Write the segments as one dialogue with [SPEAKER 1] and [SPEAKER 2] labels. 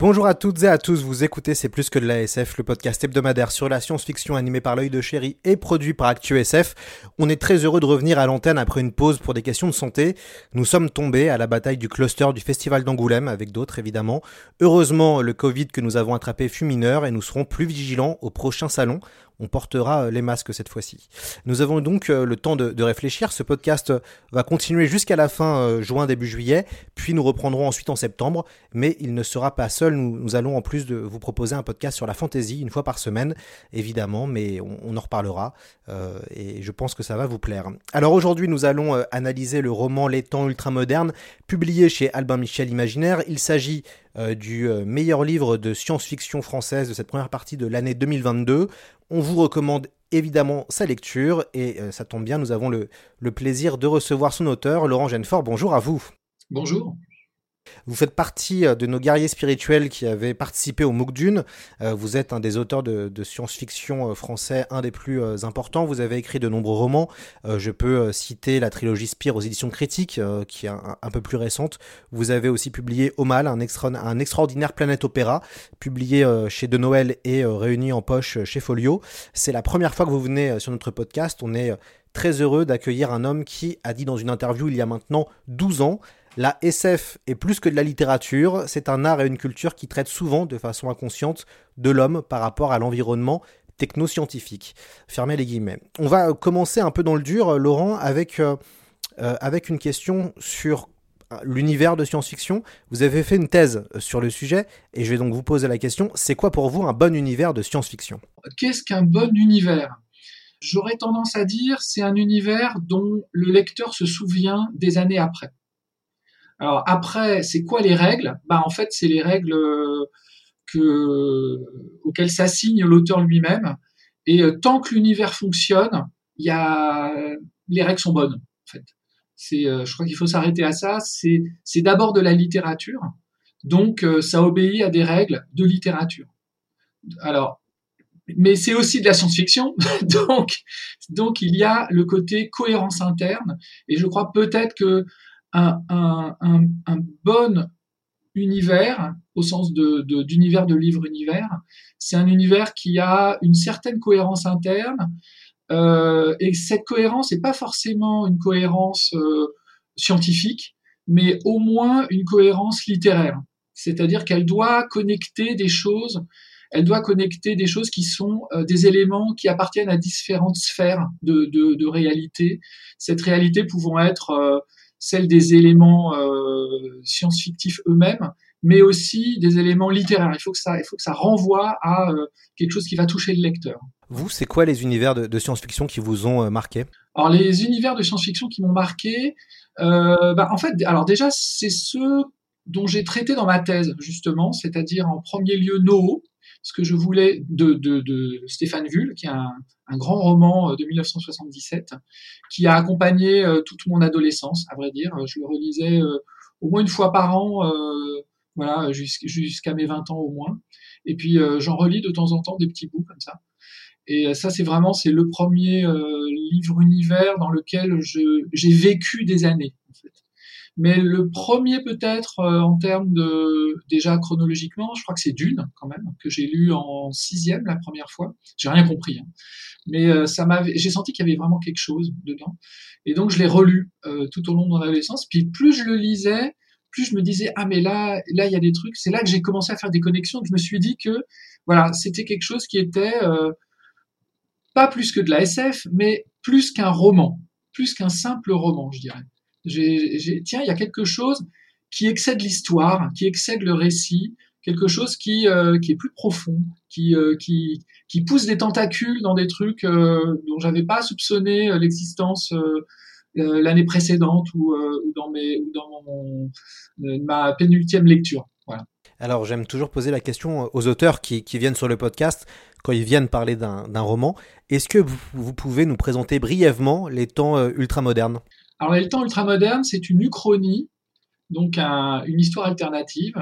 [SPEAKER 1] Bonjour à toutes et à tous, vous écoutez C'est plus que de la SF, le podcast hebdomadaire sur la science-fiction animé par l'œil de chéri et produit par ActuSF. On est très heureux de revenir à l'antenne après une pause pour des questions de santé. Nous sommes tombés à la bataille du cluster du festival d'Angoulême, avec d'autres évidemment. Heureusement, le Covid que nous avons attrapé fut mineur et nous serons plus vigilants au prochain salon on portera euh, les masques cette fois-ci. Nous avons donc euh, le temps de, réfléchir. Ce podcast va continuer jusqu'à la fin euh, juin, début juillet, puis nous reprendrons ensuite en septembre. Mais il ne sera pas seul. Nous, allons en plus de vous proposer un podcast sur la fantasy une fois par semaine, évidemment, mais on, en reparlera. et je pense que ça va vous plaire. Alors aujourd'hui, nous allons analyser le roman Les temps ultramodernes, publié chez Albin Michel Imaginaire. Il s'agit du meilleur livre de science-fiction française de cette première partie de l'année 2022. On vous recommande évidemment sa lecture et euh, ça tombe bien, nous avons le, le, plaisir de recevoir son auteur, Laurent Genefort. Bonjour à vous.
[SPEAKER 2] Bonjour.
[SPEAKER 1] Vous faites partie euh, de nos guerriers spirituels qui avaient participé au MOOC Dune. Euh, vous êtes un des auteurs de, science-fiction euh, français, un des plus importants. Vous avez écrit de nombreux romans. Je peux citer la trilogie Spire aux éditions critiques, qui est un, peu plus récente. Vous avez aussi publié Au un, un extraordinaire planète opéra, publié chez De Noël et réuni en poche chez Folio. C'est la première fois que vous venez sur notre podcast. On est très heureux d'accueillir un homme qui a dit dans une interview il y a maintenant 12 ans la SF est plus que de la littérature, c'est un art et une culture qui traitent souvent de façon inconsciente de l'homme par rapport à l'environnement technoscientifique. Fermez les guillemets. On va commencer un peu dans le dur, Laurent, avec, euh, euh, avec une question sur l'univers de science-fiction. Vous avez fait une thèse sur le sujet et je vais donc vous poser la question, c'est quoi pour vous un bon univers de science-fiction?
[SPEAKER 2] Qu'est-ce qu'un bon univers? J'aurais tendance à dire c'est un univers dont le lecteur se souvient des années après. Alors après, c'est quoi les règles? Bah en fait, c'est les règles euh, que, auxquelles s'assigne l'auteur lui-même. Et euh, tant que l'univers fonctionne, il y a les règles sont bonnes. En fait, c'est, euh, je crois qu'il faut s'arrêter à ça. C'est, c'est d'abord de la littérature, donc ça obéit à des règles de littérature. Alors, mais c'est aussi de la science-fiction, donc donc il y a le côté cohérence interne. Et je crois peut-être que un, un, un, bon univers, au sens de, d'univers de, livre-univers, c'est un univers qui a une certaine cohérence interne, euh, et cette cohérence n'est pas forcément une cohérence euh, scientifique, mais au moins une cohérence littéraire. C'est-à-dire qu'elle doit connecter des choses, elle doit connecter des choses qui sont euh, des éléments qui appartiennent à différentes sphères de, de, de réalité. Cette réalité pouvant être euh, celle des éléments euh, science-fictifs eux-mêmes, mais aussi des éléments littéraires. Il faut que ça, il faut que ça renvoie à euh, quelque chose qui va toucher le lecteur.
[SPEAKER 1] Vous, c'est quoi les univers de, science-fiction qui vous ont euh, marqué?
[SPEAKER 2] Alors les univers de science-fiction qui m'ont marqué, bah, en fait, alors déjà c'est ceux dont j'ai traité dans ma thèse justement, c'est-à-dire en premier lieu NoO, ce que je voulais de, de, de Stéphane Vull, qui est un, un, grand roman euh, de 1977, qui a accompagné euh, toute mon adolescence, à vrai dire. Je le relisais euh, au moins une fois par an, voilà, jusqu'à mes 20 ans au moins. Et puis j'en relis de temps en temps des petits bouts comme ça. Et ça, c'est vraiment c'est le premier livre univers dans lequel j'ai vécu des années. En fait. Mais le premier peut-être euh, en termes de déjà chronologiquement, je crois que c'est Dune quand même que j'ai lu en sixième la première fois. J'ai rien compris, hein. mais euh, ça m'avait, j'ai senti qu'il y avait vraiment quelque chose dedans. Et donc je l'ai relu euh, tout au long de mon adolescence. Puis plus je le lisais, plus je me disais ah mais là là il y a des trucs. C'est là que j'ai commencé à faire des connexions. je me suis dit que voilà c'était quelque chose qui était pas plus que de la SF, mais plus qu'un roman, plus qu'un simple roman, je dirais tiens, il y a quelque chose qui excède l'histoire, qui excède le récit, quelque chose qui qui est plus profond, qui qui pousse des tentacules dans des trucs dont j'avais pas soupçonné l'existence l'année précédente ou, dans ma pénultième lecture.
[SPEAKER 1] Alors j'aime toujours poser la question aux auteurs qui, qui viennent sur le podcast quand ils viennent parler d'un roman. Est-ce que vous, vous, pouvez nous présenter brièvement les temps ultramodernes?
[SPEAKER 2] Alors les temps ultramodernes, c'est une uchronie, donc un, une histoire alternative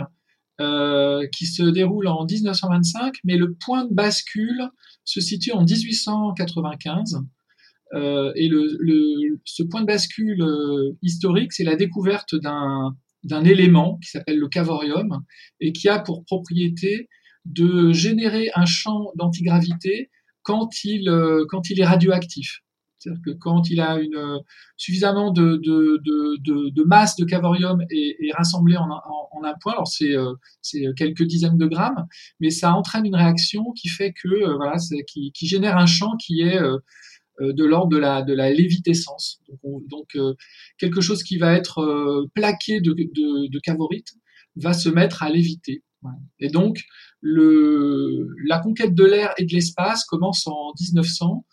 [SPEAKER 2] euh, qui se déroule en 1925, mais le point de bascule se situe en 1895. Euh, et le, le, ce point de bascule euh, historique, c'est la découverte d'un d'un élément qui s'appelle le cavorium et qui a pour propriété de générer un champ d'antigravité quand il, euh, quand il est radioactif. C'est-à-dire que quand il a une, suffisamment de, de, de, masse de cavorium et, et rassemblé en, un point, alors c'est euh, quelques dizaines de grammes, mais ça entraîne une réaction qui fait que euh, voilà, qui, qui, génère un champ qui est euh, de l'ordre de la, de la lévitescence. Donc, quelque chose qui va être plaqué de, de, de cavorite va se mettre à léviter. Et donc, le, la conquête de l'air et de l'espace commence en 1900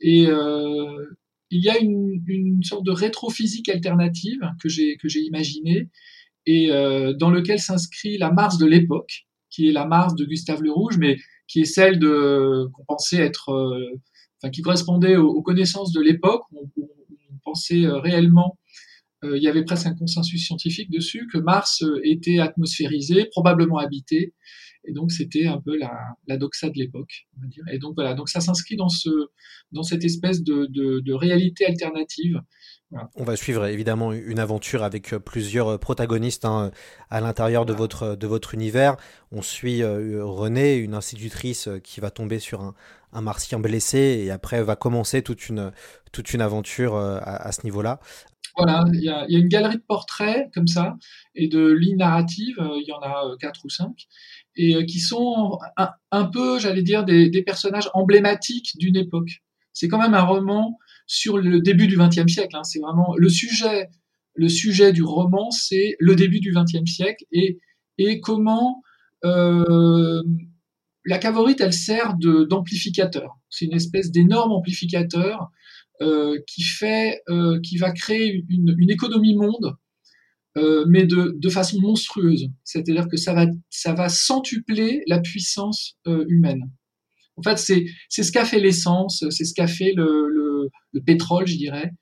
[SPEAKER 2] et euh, il y a une, une, sorte de rétrophysique alternative que j'ai imaginée et euh, dans lequel s'inscrit la Mars de l'époque, qui est la Mars de Gustave Le Rouge, mais qui est celle qu'on pensait être, euh, enfin qui correspondait aux, connaissances de l'époque. On, on, pensait réellement il y avait presque un consensus scientifique dessus que Mars était atmosphérisé, probablement habité, et donc c'était un peu la, la doxa de l'époque, on va dire. Et donc voilà, donc ça s'inscrit dans ce dans cette espèce de, de, de réalité alternative.
[SPEAKER 1] Voilà. On va suivre évidemment une aventure avec plusieurs protagonistes hein, à l'intérieur de votre de votre univers. On suit euh, Renée, une institutrice qui va tomber sur un, un martien blessé et après va commencer toute une toute une aventure euh, à, à ce niveau-là.
[SPEAKER 2] Voilà, il y a, une galerie de portraits comme ça et de lignes narratives, il y en a quatre ou cinq, et qui sont un, peu, j'allais dire, des, personnages emblématiques d'une époque. C'est quand même un roman sur le début du XXe siècle. Hein. C'est vraiment le sujet. Le sujet du roman, c'est le début du XXe siècle et, et comment euh, la cavorite, elle sert d'amplificateur. C'est une espèce d'énorme amplificateur euh, qui fait, euh, qui va créer une, économie monde, euh, mais de, façon monstrueuse. C'est-à-dire que ça va, ça va centupler la puissance euh, humaine. En fait, c'est, c'est ce qu'a fait l'essence, c'est ce qu'a fait le, le, le, pétrole, je dirais,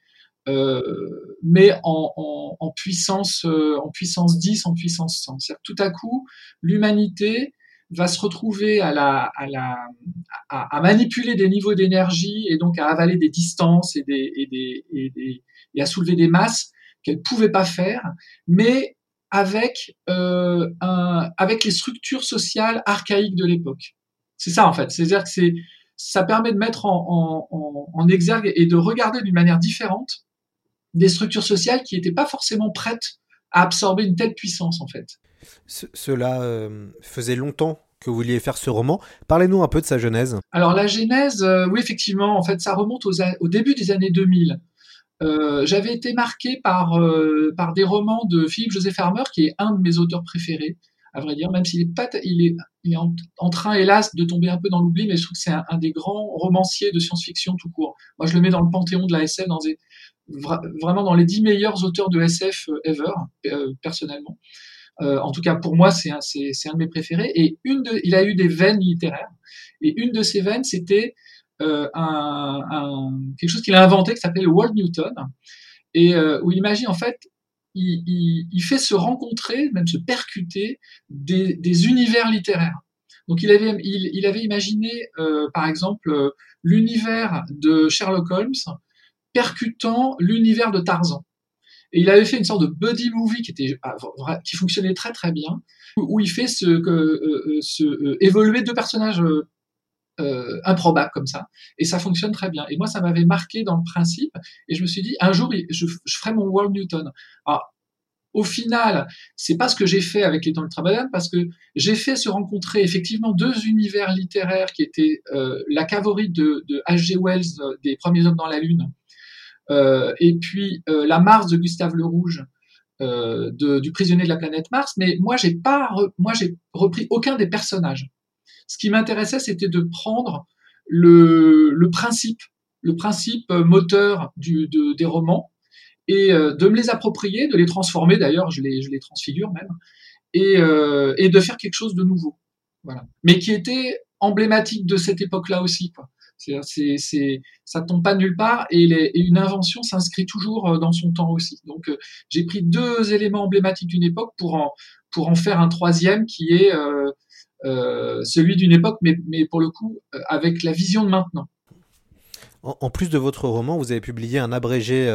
[SPEAKER 2] euh, mais en, en, en puissance, en puissance 10, en puissance 100. C'est-à-dire tout à coup, l'humanité va se retrouver à, la, à, la, à, manipuler des niveaux d'énergie et donc à avaler des distances et, des, et, des, et, des, et à soulever des masses qu'elle pouvait pas faire, mais avec, euh, un, avec les structures sociales archaïques de l'époque. C'est ça en fait. C'est-à-dire que c'est, ça permet de mettre en, en, en exergue et de regarder d'une manière différente des structures sociales qui n'étaient pas forcément prêtes à absorber une telle puissance en fait.
[SPEAKER 1] Ce, cela euh, faisait longtemps que vous vouliez faire ce roman. Parlez-nous un peu de sa genèse.
[SPEAKER 2] Alors la genèse, euh, oui effectivement, en fait ça remonte au début des années 2000. Euh, J'avais été marqué par, par des romans de Philippe Joseph Farmer, qui est un de mes auteurs préférés, à vrai dire, même s'il est, pas, il est, en, train, hélas, de tomber un peu dans l'oubli, mais je trouve que c'est un, des grands romanciers de science-fiction tout court. Moi, je le mets dans le panthéon de la SF, dans vraiment dans les dix meilleurs auteurs de SF ever, personnellement. Euh, en tout cas, pour moi, c'est un, de mes préférés. Et une de, il a eu des veines littéraires. Et une de ces veines, c'était euh, quelque chose qu'il a inventé qui s'appelle World Newton. Et euh, où il imagine, en fait, il, fait se rencontrer, même se percuter, des, univers littéraires. Donc il avait, il, avait imaginé, par exemple, l'univers de Sherlock Holmes percutant l'univers de Tarzan. Et il avait fait une sorte de buddy movie qui était qui fonctionnait très très bien, où il fait ce, que, euh, ce euh, évoluer deux personnages euh, improbables comme ça, et ça fonctionne très bien. Et moi, ça m'avait marqué dans le principe, et je me suis dit un jour, je, ferai mon World Newton. Alors, au final, c'est pas ce que j'ai fait avec les temps ultramodernes parce que j'ai fait se rencontrer effectivement deux univers littéraires qui étaient euh, la cavorite de, de H.G. Wells des Premiers Hommes dans la Lune euh, et puis euh, La Mars de Gustave Le Rouge, euh, de, du prisonnier de la planète Mars, mais moi j'ai pas, moi j'ai repris aucun des personnages. Ce qui m'intéressait, c'était de prendre le, le principe, le principe moteur du, de, des romans et euh, de me les approprier, de les transformer. D'ailleurs, je les, je les transfigure même, et, euh, et de faire quelque chose de nouveau. Voilà. Mais qui était emblématique de cette époque-là aussi. Quoi. C'est, c'est, ça tombe pas nulle part et, une invention s'inscrit toujours euh, dans son temps aussi. Donc euh, j'ai pris deux éléments emblématiques d'une époque pour en, pour en faire un troisième qui est euh, celui d'une époque, mais, mais pour le coup avec la vision de maintenant.
[SPEAKER 1] En, plus de votre roman, vous avez publié un abrégé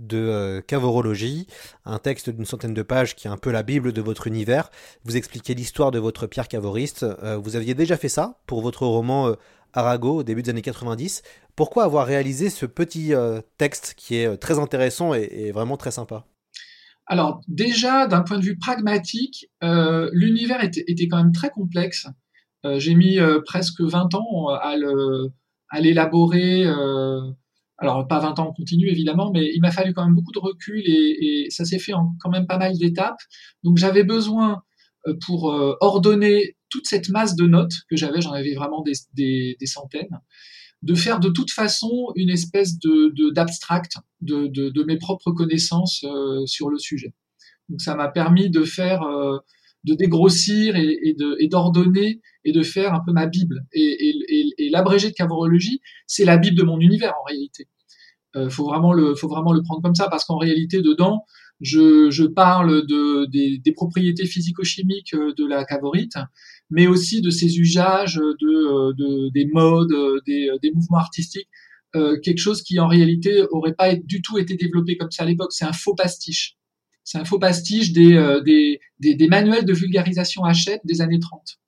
[SPEAKER 1] de cavorologie, un texte d'une centaine de pages qui est un peu la bible de votre univers. Vous expliquez l'histoire de votre pierre cavoriste. Vous aviez déjà fait ça pour votre roman Arago au début des années 90. Pourquoi avoir réalisé ce petit euh, texte qui est très intéressant et, vraiment très sympa?
[SPEAKER 2] Alors déjà, d'un point de vue pragmatique, euh, l'univers était, quand même très complexe. Euh, J'ai mis euh, presque 20 ans à l'élaborer. alors pas 20 ans en continu évidemment, mais il m'a fallu quand même beaucoup de recul et, et ça s'est fait en quand même pas mal d'étapes. Donc j'avais besoin pour ordonner toute cette masse de notes que j'avais, j'en avais vraiment des, centaines, de faire de toute façon une espèce de d'abstract de, de, mes propres connaissances euh, sur le sujet. Donc ça m'a permis de faire, euh, de dégrossir et, d'ordonner et de faire un peu ma bible. Et, et, et l'abrégé de cavorologie, c'est la bible de mon univers en réalité. Euh, faut vraiment le, faut vraiment le prendre comme ça parce qu'en réalité dedans, je, je parle de, des, des propriétés physico-chimiques de la cavorite, mais aussi de ses usages, de, de des modes, des, des, mouvements artistiques, euh, quelque chose qui en réalité aurait pas du tout été développé comme ça à l'époque. C'est un faux pastiche. C'est un faux pastiche des, euh, des, des, des, manuels de vulgarisation Hachette des années 30.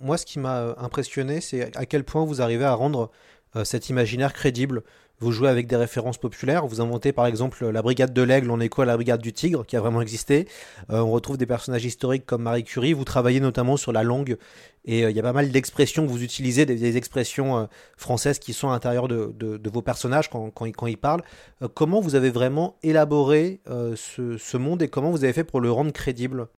[SPEAKER 1] Moi, ce qui m'a impressionné, c'est à quel point vous arrivez à rendre euh, cet imaginaire crédible. Vous jouez avec des références populaires. Vous inventez par exemple la brigade de l'aigle en écho à la brigade du tigre, qui a vraiment existé. Euh, on retrouve des personnages historiques comme Marie Curie. Vous travaillez notamment sur la langue. Et euh, il y a pas mal d'expressions que vous utilisez, des, expressions euh, françaises qui sont à l'intérieur de, vos personnages quand, ils parlent. Comment vous avez vraiment élaboré ce, ce, monde et comment vous avez fait pour le rendre crédible?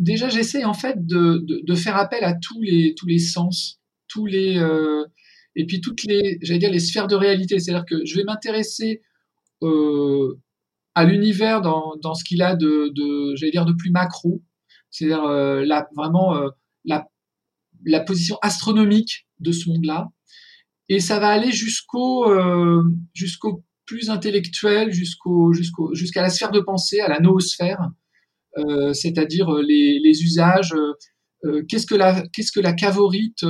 [SPEAKER 2] Déjà, j'essaie en fait de, de, faire appel à tous les, tous les sens, tous les et puis toutes les, j'allais dire, les sphères de réalité. C'est-à-dire que je vais m'intéresser euh, à l'univers dans, dans ce qu'il a de, j'allais dire, de plus macro. C'est-à-dire euh, vraiment euh, la, la position astronomique de ce monde-là. Et ça va aller jusqu'au euh, jusqu'au plus intellectuel, jusqu'au jusqu'au jusqu'à la sphère de pensée, à la noosphère, c'est-à-dire les, les usages. Qu'est-ce que la qu'est-ce que la cavorite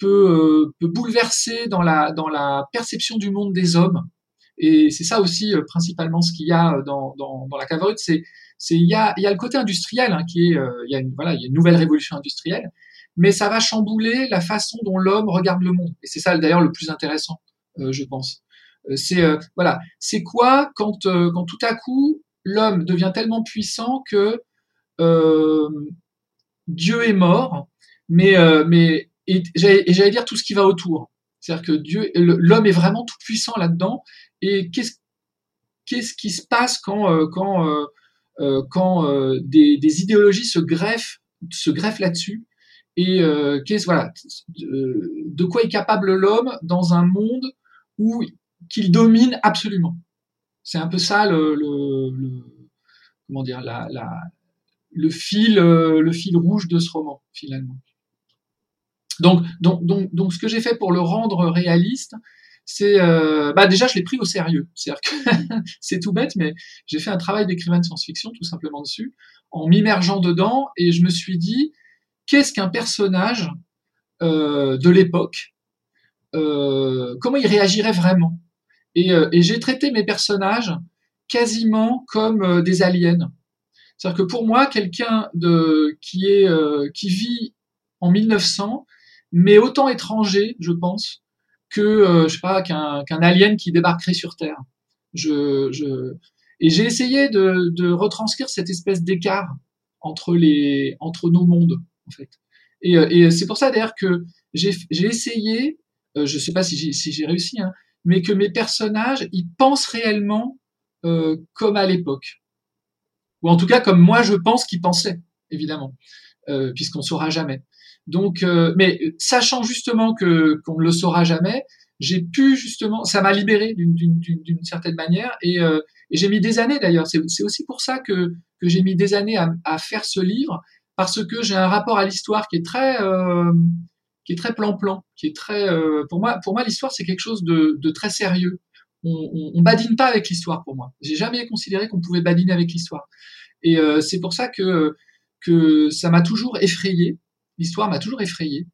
[SPEAKER 2] peut, euh, peut bouleverser dans la, dans la perception du monde des hommes. Et c'est ça aussi euh, principalement ce qu'il y a dans, dans, dans la cavorite, c'est il y a, y a le côté industriel hein, qui est euh, il y a une voilà il y a une nouvelle révolution industrielle, mais ça va chambouler la façon dont l'homme regarde le monde. Et c'est ça d'ailleurs le plus intéressant, euh, je pense. Euh, c'est euh, voilà c'est quoi quand quand tout à coup l'homme devient tellement puissant que Dieu est mort, mais mais et j'allais dire tout ce qui va autour. C'est-à-dire que Dieu, l'homme est vraiment tout puissant là-dedans. Et qu'est-ce qui se passe quand euh, quand euh, euh, quand des, idéologies se greffent se greffent là-dessus? Et qu'est-ce voilà de, quoi est capable l'homme dans un monde où qu'il domine absolument? C'est un peu ça le, comment dire la le fil le fil rouge de ce roman finalement. Donc, donc, donc, donc, ce que j'ai fait pour le rendre réaliste, c'est, euh, bah déjà, je l'ai pris au sérieux. C'est-à-dire que c'est tout bête, mais j'ai fait un travail d'écrivain de science-fiction tout simplement dessus, en m'immergeant dedans, et je me suis dit, qu'est-ce qu'un personnage euh, de l'époque euh, Comment il réagirait vraiment? Et, et j'ai traité mes personnages quasiment comme des aliens. C'est-à-dire que pour moi, quelqu'un de qui est qui vit en 1900 mais autant étranger, je pense, que euh, je sais pas qu'un alien qui débarquerait sur Terre. Et j'ai essayé de, retranscrire cette espèce d'écart entre les entre nos mondes en fait. Et, euh, c'est pour ça d'ailleurs que j'ai essayé, euh, je sais pas si j'ai si j'ai réussi, hein, mais que mes personnages ils pensent réellement euh, comme à l'époque. ou en tout cas comme moi je pense qu'il pensait, évidemment, puisqu'on saura jamais. Donc, euh, mais sachant justement que qu'on ne le saura jamais, j'ai pu justement, ça m'a libéré d'une certaine manière et, euh, et j'ai mis des années d'ailleurs. C'est aussi pour ça que, que j'ai mis des années à, à, faire ce livre parce que j'ai un rapport à l'histoire qui est très euh, qui est très plan-plan, qui est très euh, pour moi pour moi l'histoire c'est quelque chose de, de, très sérieux. On, on, on badine pas avec l'histoire pour moi. J'ai jamais considéré qu'on pouvait badiner avec l'histoire. Et euh, c'est pour ça que que ça m'a toujours effrayé. L'histoire m'a toujours effrayé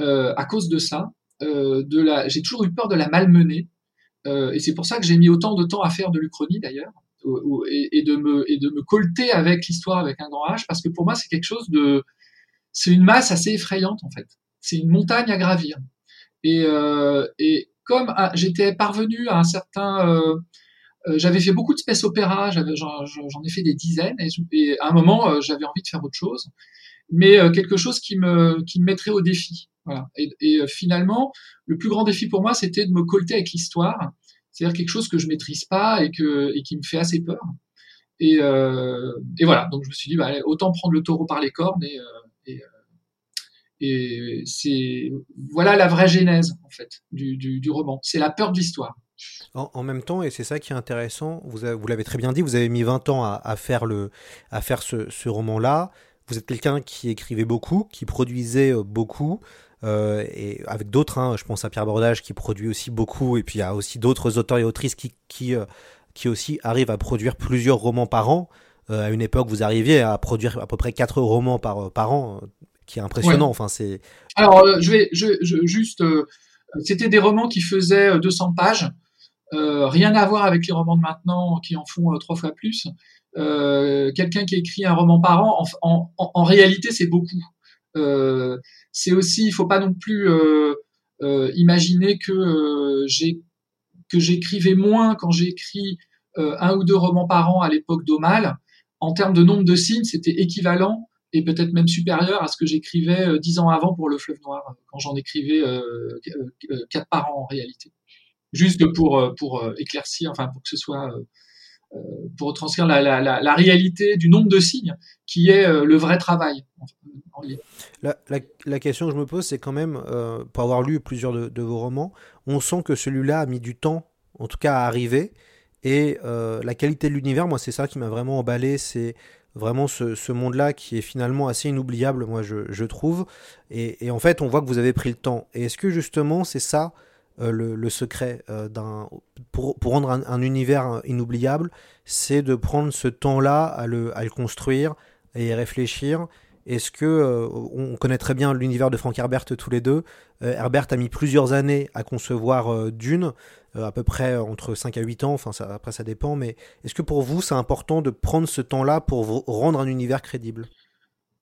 [SPEAKER 2] euh, à cause de ça. Euh, j'ai toujours eu peur de la malmener, euh, et c'est pour ça que j'ai mis autant de temps à faire de l'Uchronie d'ailleurs, et, de me et colter avec l'histoire avec un grand H, parce que pour moi c'est quelque chose de, c'est une masse assez effrayante en fait. C'est une montagne à gravir. Et, comme j'étais parvenu à un certain j'avais fait beaucoup de space opéra, j'en ai fait des dizaines, et, à un moment, j'avais envie de faire autre chose, mais euh, quelque chose qui me, qui me mettrait au défi. Et, et, finalement, le plus grand défi pour moi, c'était de me colter avec l'histoire, c'est-à-dire quelque chose que je maîtrise pas et, que, et qui me fait assez peur. Et, euh, voilà, donc je me suis dit, bah, autant prendre le taureau par les cornes et, c'est voilà la vraie genèse en fait du, du, roman. C'est la peur de l'histoire.
[SPEAKER 1] En, en, même temps, et c'est ça qui est intéressant, vous, vous l'avez très bien dit, vous avez mis 20 ans à, à faire, le, à faire ce, ce roman-là. Vous êtes quelqu'un qui écrivait beaucoup, qui produisait beaucoup, euh, et avec d'autres, hein, je pense à Pierre Bordage qui produit aussi beaucoup, et puis il y a aussi d'autres auteurs et autrices qui, qui, euh, qui aussi arrivent à produire plusieurs romans par an. Euh, à une époque, vous arriviez à produire à peu près 4 romans par, par an, qui est impressionnant. Ouais. Enfin, c'est.
[SPEAKER 2] Alors, je vais je, je, juste. C'était des romans qui faisaient 200 pages. Euh, rien à voir avec les romans de maintenant qui en font euh, trois fois plus. Euh, Quelqu'un qui écrit un roman par an, en, en, en réalité, c'est beaucoup. Euh, c'est aussi, il faut pas non plus imaginer que j'ai que j'écrivais moins quand j'ai écrit un ou deux romans par an à l'époque d'Omal. En termes de nombre de signes, c'était équivalent et peut-être même supérieur à ce que j'écrivais dix ans avant pour Le Fleuve Noir, quand j'en écrivais quatre par an en réalité juste pour, euh, pour euh, éclaircir, enfin pour que ce soit euh, pour retranscrire la, réalité du nombre de signes qui est le vrai travail.
[SPEAKER 1] La, question que je me pose, c'est quand même, euh, pour avoir lu plusieurs de, vos romans, on sent que celui-là a mis du temps, en tout cas à arriver, et euh, la qualité de l'univers, moi c'est ça qui m'a vraiment emballé, c'est vraiment ce, monde-là qui est finalement assez inoubliable, moi je, trouve, et, et, en fait on voit que vous avez pris le temps. Et est-ce que justement c'est ça euh, le, le, secret euh, d'un pour, pour, rendre un, un, univers inoubliable, c'est de prendre ce temps-là à le, à le construire et y réfléchir. Est-ce que euh, on connaît très bien l'univers de Frank Herbert tous les deux euh, Herbert a mis plusieurs années à concevoir euh, Dune, à peu près entre 5 à 8 ans, enfin ça, après ça dépend, mais est-ce que pour vous c'est important de prendre ce temps-là pour vous rendre un univers crédible?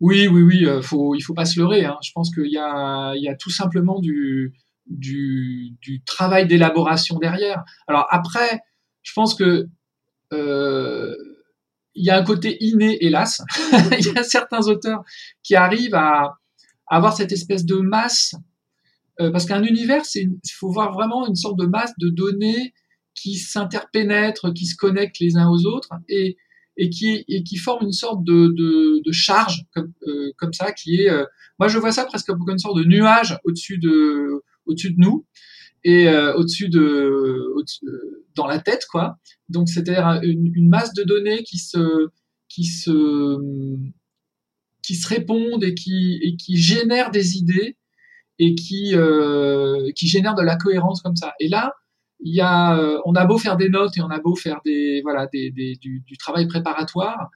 [SPEAKER 2] Oui, oui, oui, faut, il faut pas se leurrer. Hein. Je pense qu'il y y a tout simplement du, du, du travail d'élaboration derrière. Alors après, je pense que euh, il y a un côté inné, hélas. il y a certains auteurs qui arrivent à, avoir cette espèce de masse, euh, parce qu'un univers, il faut voir vraiment une sorte de masse de données qui s'interpénètrent, qui se connectent les uns aux autres et, et qui, et qui forment une sorte de, de, de charge comme, euh, comme ça, qui est, euh, moi je vois ça presque comme une sorte de nuage au-dessus de au-dessus de nous et euh, au-dessus de au dans la tête quoi. Donc c'est-à-dire une, masse de données qui se qui se qui se répondent et qui et qui génèrent des idées et qui euh, qui génèrent de la cohérence comme ça. Et là il y a euh, on a beau faire des notes et on a beau faire des voilà des, des du, travail préparatoire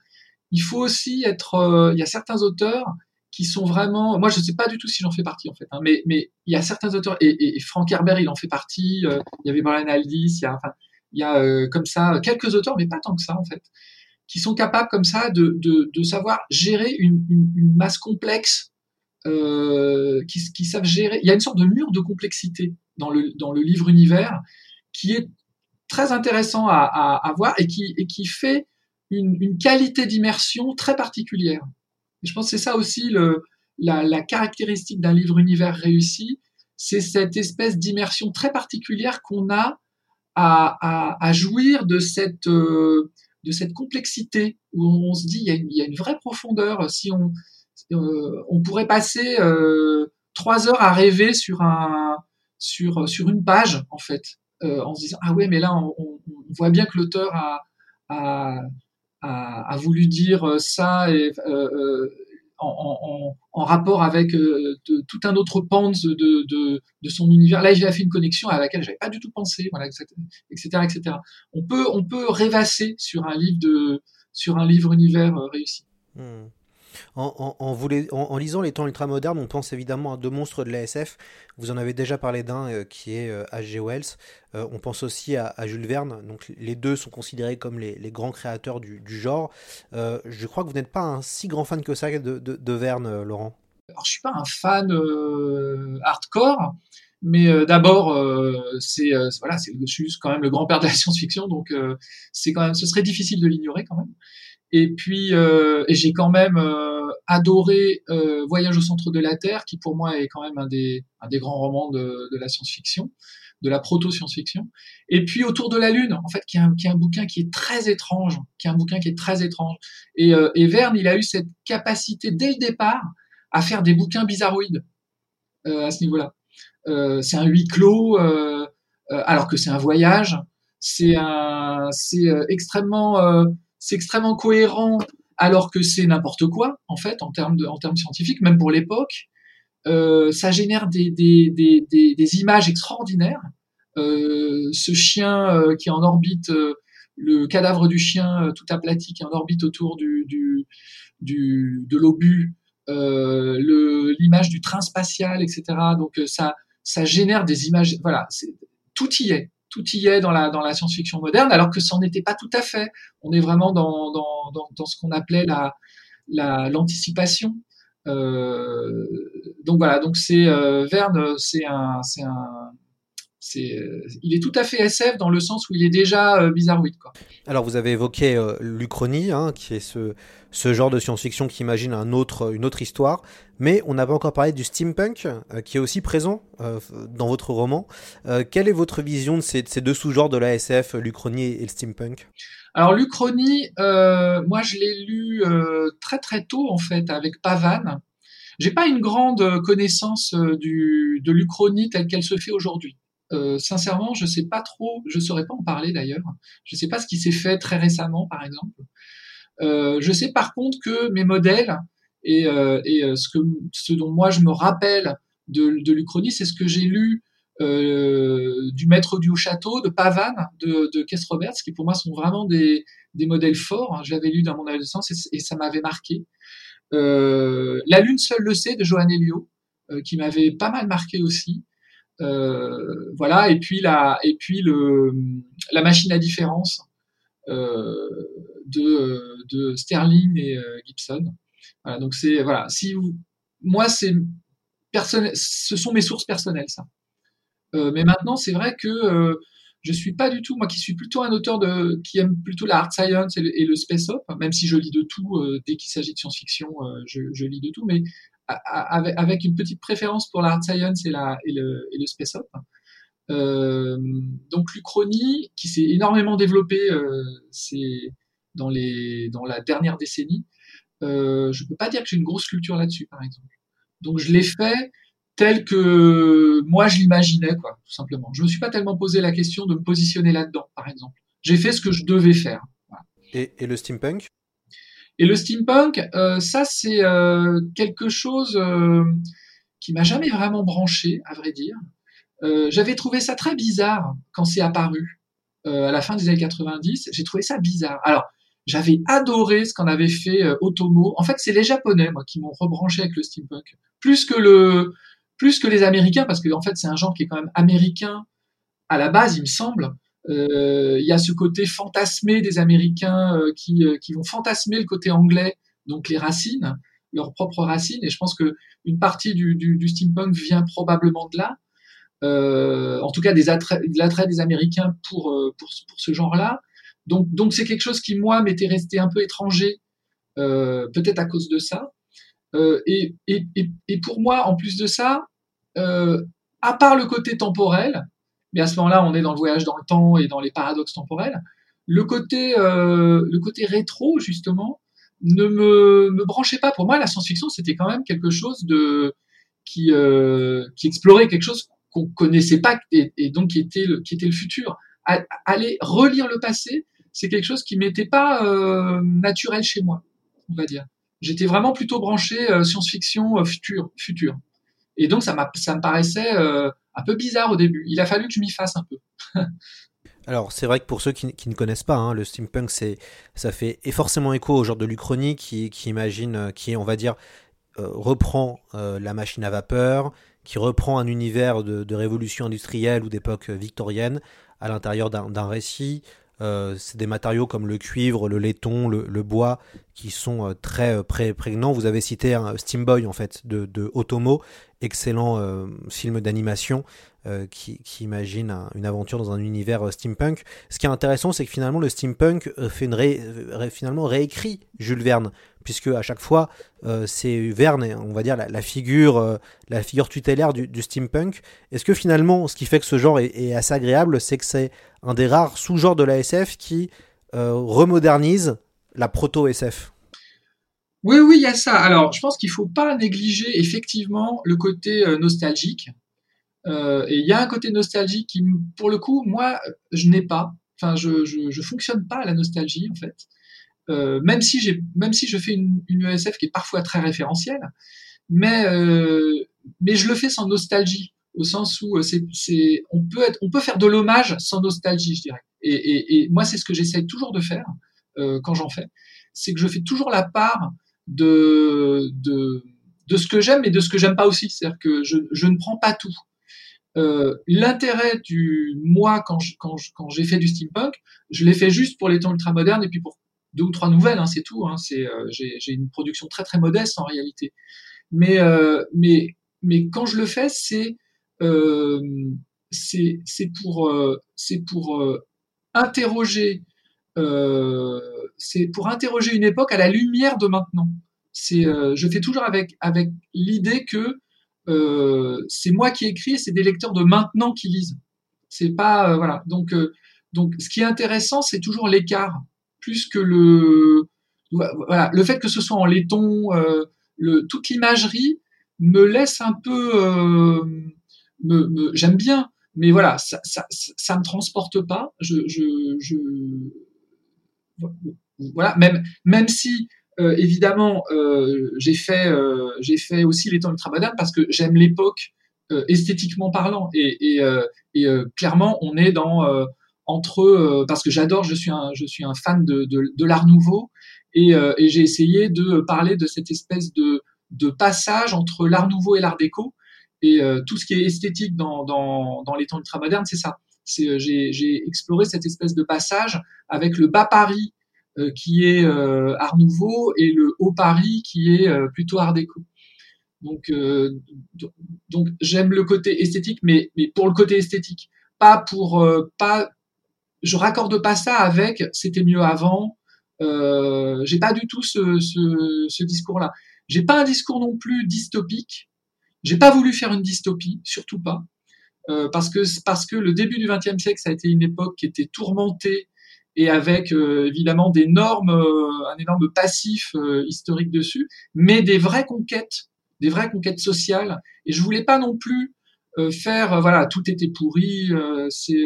[SPEAKER 2] il faut aussi être euh, il y a certains auteurs qui sont vraiment. Moi, je ne sais pas du tout si j'en fais partie en fait, hein, mais mais il y a certains auteurs et, et, et Frank Herbert, il en fait partie. Euh, il y avait Brian Aldiss, il y a enfin il y a euh, comme ça quelques auteurs, mais pas tant que ça en fait, qui sont capables comme ça de de, de savoir gérer une, une, une masse complexe, euh, qui qui savent gérer. Il y a une sorte de mur de complexité dans le dans le livre univers qui est très intéressant à, à, à voir et qui et qui fait une, une qualité d'immersion très particulière. Je pense que c'est ça aussi la, caractéristique d'un livre univers réussi, c'est cette espèce d'immersion très particulière qu'on a à, jouir de cette, euh, de cette complexité où on, se dit il y, a une, vraie profondeur. Si on, euh, pourrait passer euh, trois heures à rêver sur un sur sur une page en fait, en se disant ah ouais mais là on, voit bien que l'auteur a, a, a voulu dire ça et euh, en, en, en, rapport avec euh, tout un autre pan de, de, de, son univers. Là, j'ai fait une connexion à laquelle j'avais pas du tout pensé, voilà, etc., etc. On peut, on peut rêvasser sur un livre de, sur un livre univers euh, réussi.
[SPEAKER 1] Hmm. En, lisant Les temps ultramodernes, on pense évidemment à deux monstres de l'ASF. Vous en avez déjà parlé d'un euh, qui est H.G. Euh, Wells. Euh, on pense aussi à, Jules Verne. Donc les deux sont considérés comme les, grands créateurs du, genre. Euh, je crois que vous n'êtes pas un si grand fan que ça de, Verne, Laurent.
[SPEAKER 2] Alors, je suis pas un fan hardcore. Mais d'abord, c'est voilà, c'est quand même le grand père de la science-fiction, donc c'est quand même, ce serait difficile de l'ignorer quand même. Et puis, euh, et j'ai quand même euh, adoré euh, Voyage au centre de la Terre, qui pour moi est quand même un des, un des grands romans de, de la science-fiction, de la proto-science-fiction. Et puis Autour de la Lune, en fait, qui est, un, qui est un bouquin qui est très étrange, qui est un bouquin qui est très étrange. Et, euh, et Verne, il a eu cette capacité dès le départ à faire des bouquins bizarroïdes euh, à ce niveau-là. Euh, c'est un huis clos, alors que c'est un voyage. C'est un, c'est extrêmement c'est extrêmement cohérent alors que c'est n'importe quoi en fait en termes en termes scientifiques, même pour l'époque. Euh, ça génère des, des, des, des, images extraordinaires. Euh, ce chien euh, qui est en orbite, le cadavre du chien tout aplati qui est en orbite autour du, du, du de l'obus, l'image du train spatial, etc. Donc ça, ça génère des images. Voilà, tout y est tout y est dans la, dans la science-fiction moderne, alors que ça n'en était pas tout à fait. On est vraiment dans, ce qu'on appelait la, l'anticipation. Euh, donc voilà, donc c'est euh, Verne, c'est un, c'est un, euh, il est tout à fait SF dans le sens où il est déjà euh, bizarroïde. Quoi.
[SPEAKER 1] Alors vous avez évoqué euh, l'Uchronie, hein, qui est ce, ce genre de science-fiction qui imagine un autre, une autre histoire, mais on n'a pas encore parlé du steampunk, euh, qui est aussi présent euh, dans votre roman. Quelle est votre vision de ces, de ces deux sous-genres de la SF, l'Uchronie et le steampunk?
[SPEAKER 2] Alors l'Uchronie, moi je l'ai lu très très tôt en fait avec Pavan. J'ai pas une grande connaissance du, de l'Uchronie telle qu'elle se fait aujourd'hui. Euh, sincèrement, je sais pas trop, je saurais pas en parler d'ailleurs. Je sais pas ce qui s'est fait très récemment, par exemple. Euh, je sais par contre que mes modèles et, euh, et euh, ce que ce dont moi je me rappelle de, de c'est ce que j'ai lu du Maître du Haut Château, de Pavan, de, de Keith Roberts, qui pour moi sont vraiment des, modèles forts. Hein. Je l'avais lu dans mon adolescence et, et ça m'avait marqué. La Lune seule le sait de Johan Elio, qui m'avait pas mal marqué aussi. Euh, voilà, et puis la, et puis le, la machine à différence euh, de, de Sterling et euh, Gibson. Voilà, donc c'est voilà, si vous, moi c'est personnel, ce sont mes sources personnelles ça. Mais maintenant c'est vrai que euh, je suis pas du tout, moi qui suis plutôt un auteur de, qui aime plutôt la hard science et le, space op, même si je lis de tout dès qu'il s'agit de science-fiction, je, je, lis de tout, mais avec, une petite préférence pour la hard science et, le, space op. Euh, donc l'Uchronie, qui s'est énormément développée, euh, dans la dernière décennie. Euh, je peux pas dire que j'ai une grosse culture là-dessus, par exemple. Donc je l'ai fait tel que moi je l'imaginais, tout simplement. Je me suis pas tellement posé la question de me positionner là-dedans, par exemple. J'ai fait ce que je devais faire.
[SPEAKER 1] Et, le steampunk?
[SPEAKER 2] Et le steampunk, euh, ça c'est euh, quelque chose euh, qui m'a jamais vraiment branché, à vrai dire. Euh, j'avais trouvé ça très bizarre quand c'est apparu euh, à la fin des années 90. J'ai trouvé ça bizarre. Alors, j'avais adoré ce qu'en avait fait Otomo. En fait, c'est les Japonais, moi, qui m'ont rebranché avec le steampunk, plus que le, plus que les Américains, parce que en fait, c'est un genre qui est quand même américain à la base, il me semble. Euh, il y a ce côté fantasmé des Américains euh, qui, qui vont fantasmer le côté anglais, donc les racines, leurs propres racines. Et je pense que une partie du, steampunk vient probablement de là euh, en tout cas des de l'attrait des Américains pour, euh, ce genre-là. Donc, c'est quelque chose qui moi m'était resté un peu étranger, euh, peut-être à cause de ça. Euh, et, pour moi, en plus de ça, euh, à part le côté temporel, mais à ce moment-là, on est dans le voyage dans le temps et dans les paradoxes temporels. le côté, le côté rétro justement ne me, me branchait pas. Pour moi, la science-fiction, c'était quand même quelque chose de qui, qui explorait quelque chose qu'on connaissait pas et, donc qui était le, qui était le futur. aller relire le passé, c'est quelque chose qui m'était pas euh, naturel chez moi, on va dire. J'étais vraiment plutôt branché euh, science-fiction euh, futur, futur. Et donc ça, ça me paraissait un peu bizarre au début. Il a fallu que je m'y fasse un peu.
[SPEAKER 1] Alors c'est vrai que pour ceux qui, ne connaissent pas, hein, le steampunk, c'est, ça fait forcément écho au genre de l'Uchronie qui, imagine, qui on va dire reprend la machine à vapeur, qui reprend un univers de révolution industrielle ou d'époque victorienne à l'intérieur d'un récit. Euh, c'est des matériaux comme le cuivre, le laiton, le, bois qui sont euh, très euh, prégnants. Vous avez cité un Steam Boy en fait de, de Otomo, excellent film d'animation qui, imagine une aventure dans un univers steampunk. Ce qui est intéressant, c'est que finalement le steampunk fait une finalement réécrit Jules Verne puisque à chaque fois c'est Verne, on va dire la, figure, la figure tutélaire du, steampunk. Est-ce que finalement, ce qui fait que ce genre est assez agréable, c'est que c'est un des rares sous-genres de la SF qui euh, remodernise la proto-SF.
[SPEAKER 2] Oui, oui, il y a ça. Alors, je pense qu'il ne faut pas négliger effectivement le côté euh, nostalgique. Euh, et il y a un côté nostalgique qui, pour le coup, moi, je n'ai pas. Enfin, je, ne fonctionne pas à la nostalgie, en fait. Même si j'ai, même si je fais une, une, ESF qui est parfois très référentielle, mais mais je le fais sans nostalgie au sens où euh, c'est, on peut être, on peut faire de l'hommage sans nostalgie, je dirais. Et, moi, c'est ce que j'essaye toujours de faire euh, quand j'en fais, c'est que je fais toujours la part de, de, de ce que j'aime et de ce que j'aime pas aussi. C'est-à-dire que je, je, ne prends pas tout. Euh, l'intérêt du moi quand, quand, quand j'ai fait du steampunk, je l'ai fait juste pour les temps ultramodernes et puis pour deux ou trois nouvelles, hein, c'est tout. Hein, c'est, j'ai, j'ai une production très très modeste en réalité. Mais, mais, mais quand je le fais, c'est euh, c'est pour, c'est pour euh, euh, interroger c'est pour interroger une époque à la lumière de maintenant. C'est, je fais toujours avec avec l'idée que c'est moi qui écris et c'est des lecteurs de maintenant qui lisent. C'est pas voilà. Donc donc ce qui est intéressant, c'est toujours l'écart plus que le le fait que ce soit en laiton, le, toute l'imagerie me laisse un peu me, j'aime bien, mais voilà, ça, ça, me transporte pas. Je, voilà, même, même si euh, évidemment euh, j'ai fait, euh, j'ai fait aussi les temps ultramodernes parce que j'aime l'époque esthétiquement parlant et clairement on est dans entre parce que j'adore, je suis un, je suis un fan de, de, de l'art nouveau et, et j'ai essayé de parler de cette espèce de, de passage entre l'art nouveau et l'art déco et euh, tout ce qui est esthétique dans, dans, dans les temps ultramodernes, c'est ça. C'est, euh, j'ai, j'ai exploré cette espèce de passage avec le bas Paris euh, qui est Art Nouveau et le haut Paris qui est plutôt Art Déco. Donc, donc j'aime le côté esthétique, mais, mais pour le côté esthétique, pas pour pas. Je raccorde pas ça avec c'était mieux avant. Euh, j'ai pas du tout ce, ce, ce discours-là. J'ai pas un discours non plus dystopique. J'ai pas voulu faire une dystopie, surtout pas, euh, parce que parce que le début du XXe siècle, ça a été une époque qui était tourmentée et avec euh, évidemment des normes, euh, un énorme passif historique dessus, mais des vraies conquêtes, des vraies conquêtes sociales. Et je voulais pas non plus faire, voilà, tout était pourri, c'est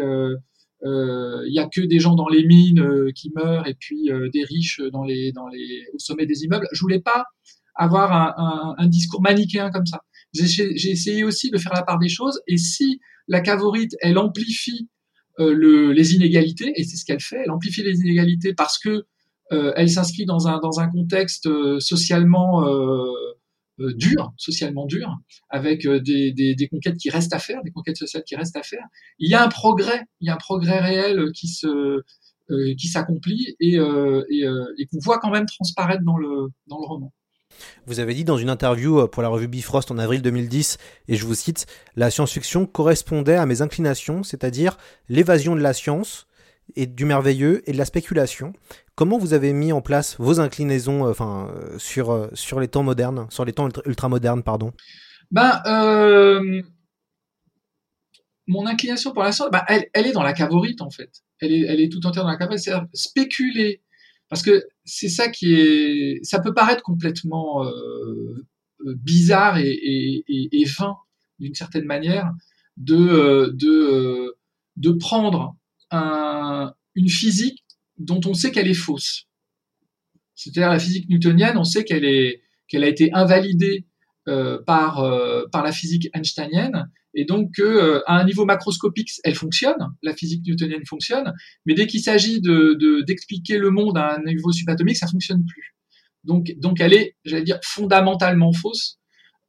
[SPEAKER 2] il y a que des gens dans les mines qui meurent et puis des riches dans les dans les au sommet des immeubles. Je voulais pas avoir un, un, un discours manichéen comme ça. J'ai essayé aussi de faire la part des choses. Et si la cavorite, elle amplifie euh, le, les inégalités, et c'est ce qu'elle fait, elle amplifie les inégalités parce que euh, elle s'inscrit dans un, dans un contexte euh, socialement dur, socialement dur, avec des, des, des, conquêtes qui restent à faire, des conquêtes sociales qui restent à faire. Il y a un progrès, il y a un progrès réel qui se qui s'accomplit et, et, et qu'on voit quand même transparaître dans le, dans le roman.
[SPEAKER 1] Vous avez dit dans une interview euh, pour la revue Bifrost en avril 2010, et je vous cite, La science-fiction correspondait à mes inclinations, c'est-à-dire l'évasion de la science et du merveilleux et de la spéculation. Comment vous avez mis en place vos inclinaisons euh, enfin, euh, sur, sur les temps modernes, sur les temps ultra, modernes, pardon?
[SPEAKER 2] Ben, mon inclination pour l'instant, bah, elle, elle est dans la cavorite en fait. Elle est, elle est tout entière dans la cavorite. C'est spéculer, parce que c'est ça qui est, ça peut paraître complètement euh, euh bizarre et, et, et, et vain d'une certaine manière de euh, de euh, de prendre un, une physique dont on sait qu'elle est fausse. C'est-à-dire la physique newtonienne, on sait qu'elle est qu'elle a été invalidée euh, par euh, par la physique einsteinienne et donc que euh, à un niveau macroscopique elle fonctionne, la physique newtonienne fonctionne, mais dès qu'il s'agit de d'expliquer le monde à un niveau subatomique, ça fonctionne plus. Donc donc elle est, j'allais dire fondamentalement fausse.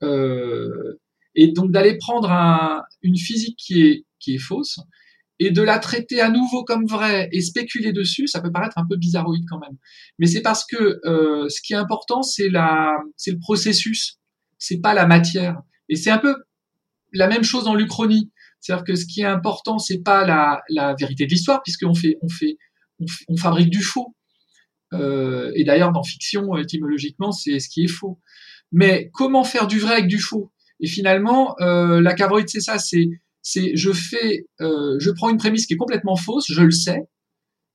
[SPEAKER 2] Euh, et donc d'aller prendre un, une physique qui est qui est fausse et de la traiter à nouveau comme vraie et spéculer dessus, ça peut paraître un peu bizarroïde quand même. Mais c'est parce que euh, ce qui est important, c'est la, c'est le processus, c'est pas la matière. Et c'est un peu la même chose dans l'Uchronie. C'est-à-dire que ce qui est important, c'est pas la, la vérité de l'histoire, puisqu'on fait, on fait, on, fabrique du faux. Euh, et d'ailleurs, dans fiction, étymologiquement, c'est ce qui est faux. Mais comment faire du vrai avec du faux? Et finalement, euh, la cavroïde, c'est ça, c'est c'est je fais, euh, je prends une prémisse qui est complètement fausse, je le sais,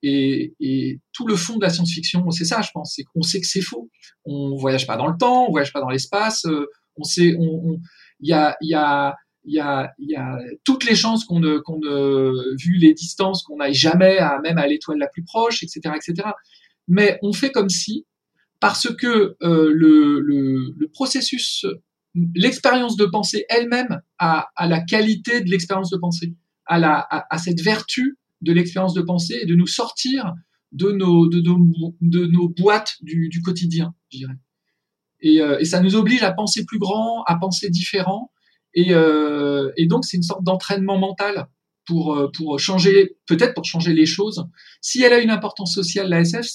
[SPEAKER 2] et, et tout le fond de la science-fiction, c'est ça, je pense, c'est qu'on sait que c'est faux. On voyage pas dans le temps, on voyage pas dans l'espace, euh, on sait, on, il y a, il y a, il y a, y a toutes les chances qu'on ne, qu'on ne, vu les distances, qu'on n'aille jamais à même à l'étoile la plus proche, etc., etc. Mais on fait comme si, parce que euh, le, le, le processus l'expérience de pensée elle-même a, la qualité de l'expérience de pensée, à, la, à, cette vertu de l'expérience de pensée et de nous sortir de nos, de nos, de nos boîtes du, du quotidien, je dirais. Et, euh, et, ça nous oblige à penser plus grand, à penser différent. Et, euh, et donc, c'est une sorte d'entraînement mental pour, euh, pour changer, peut-être pour changer les choses. Si elle a une importance sociale, la SF,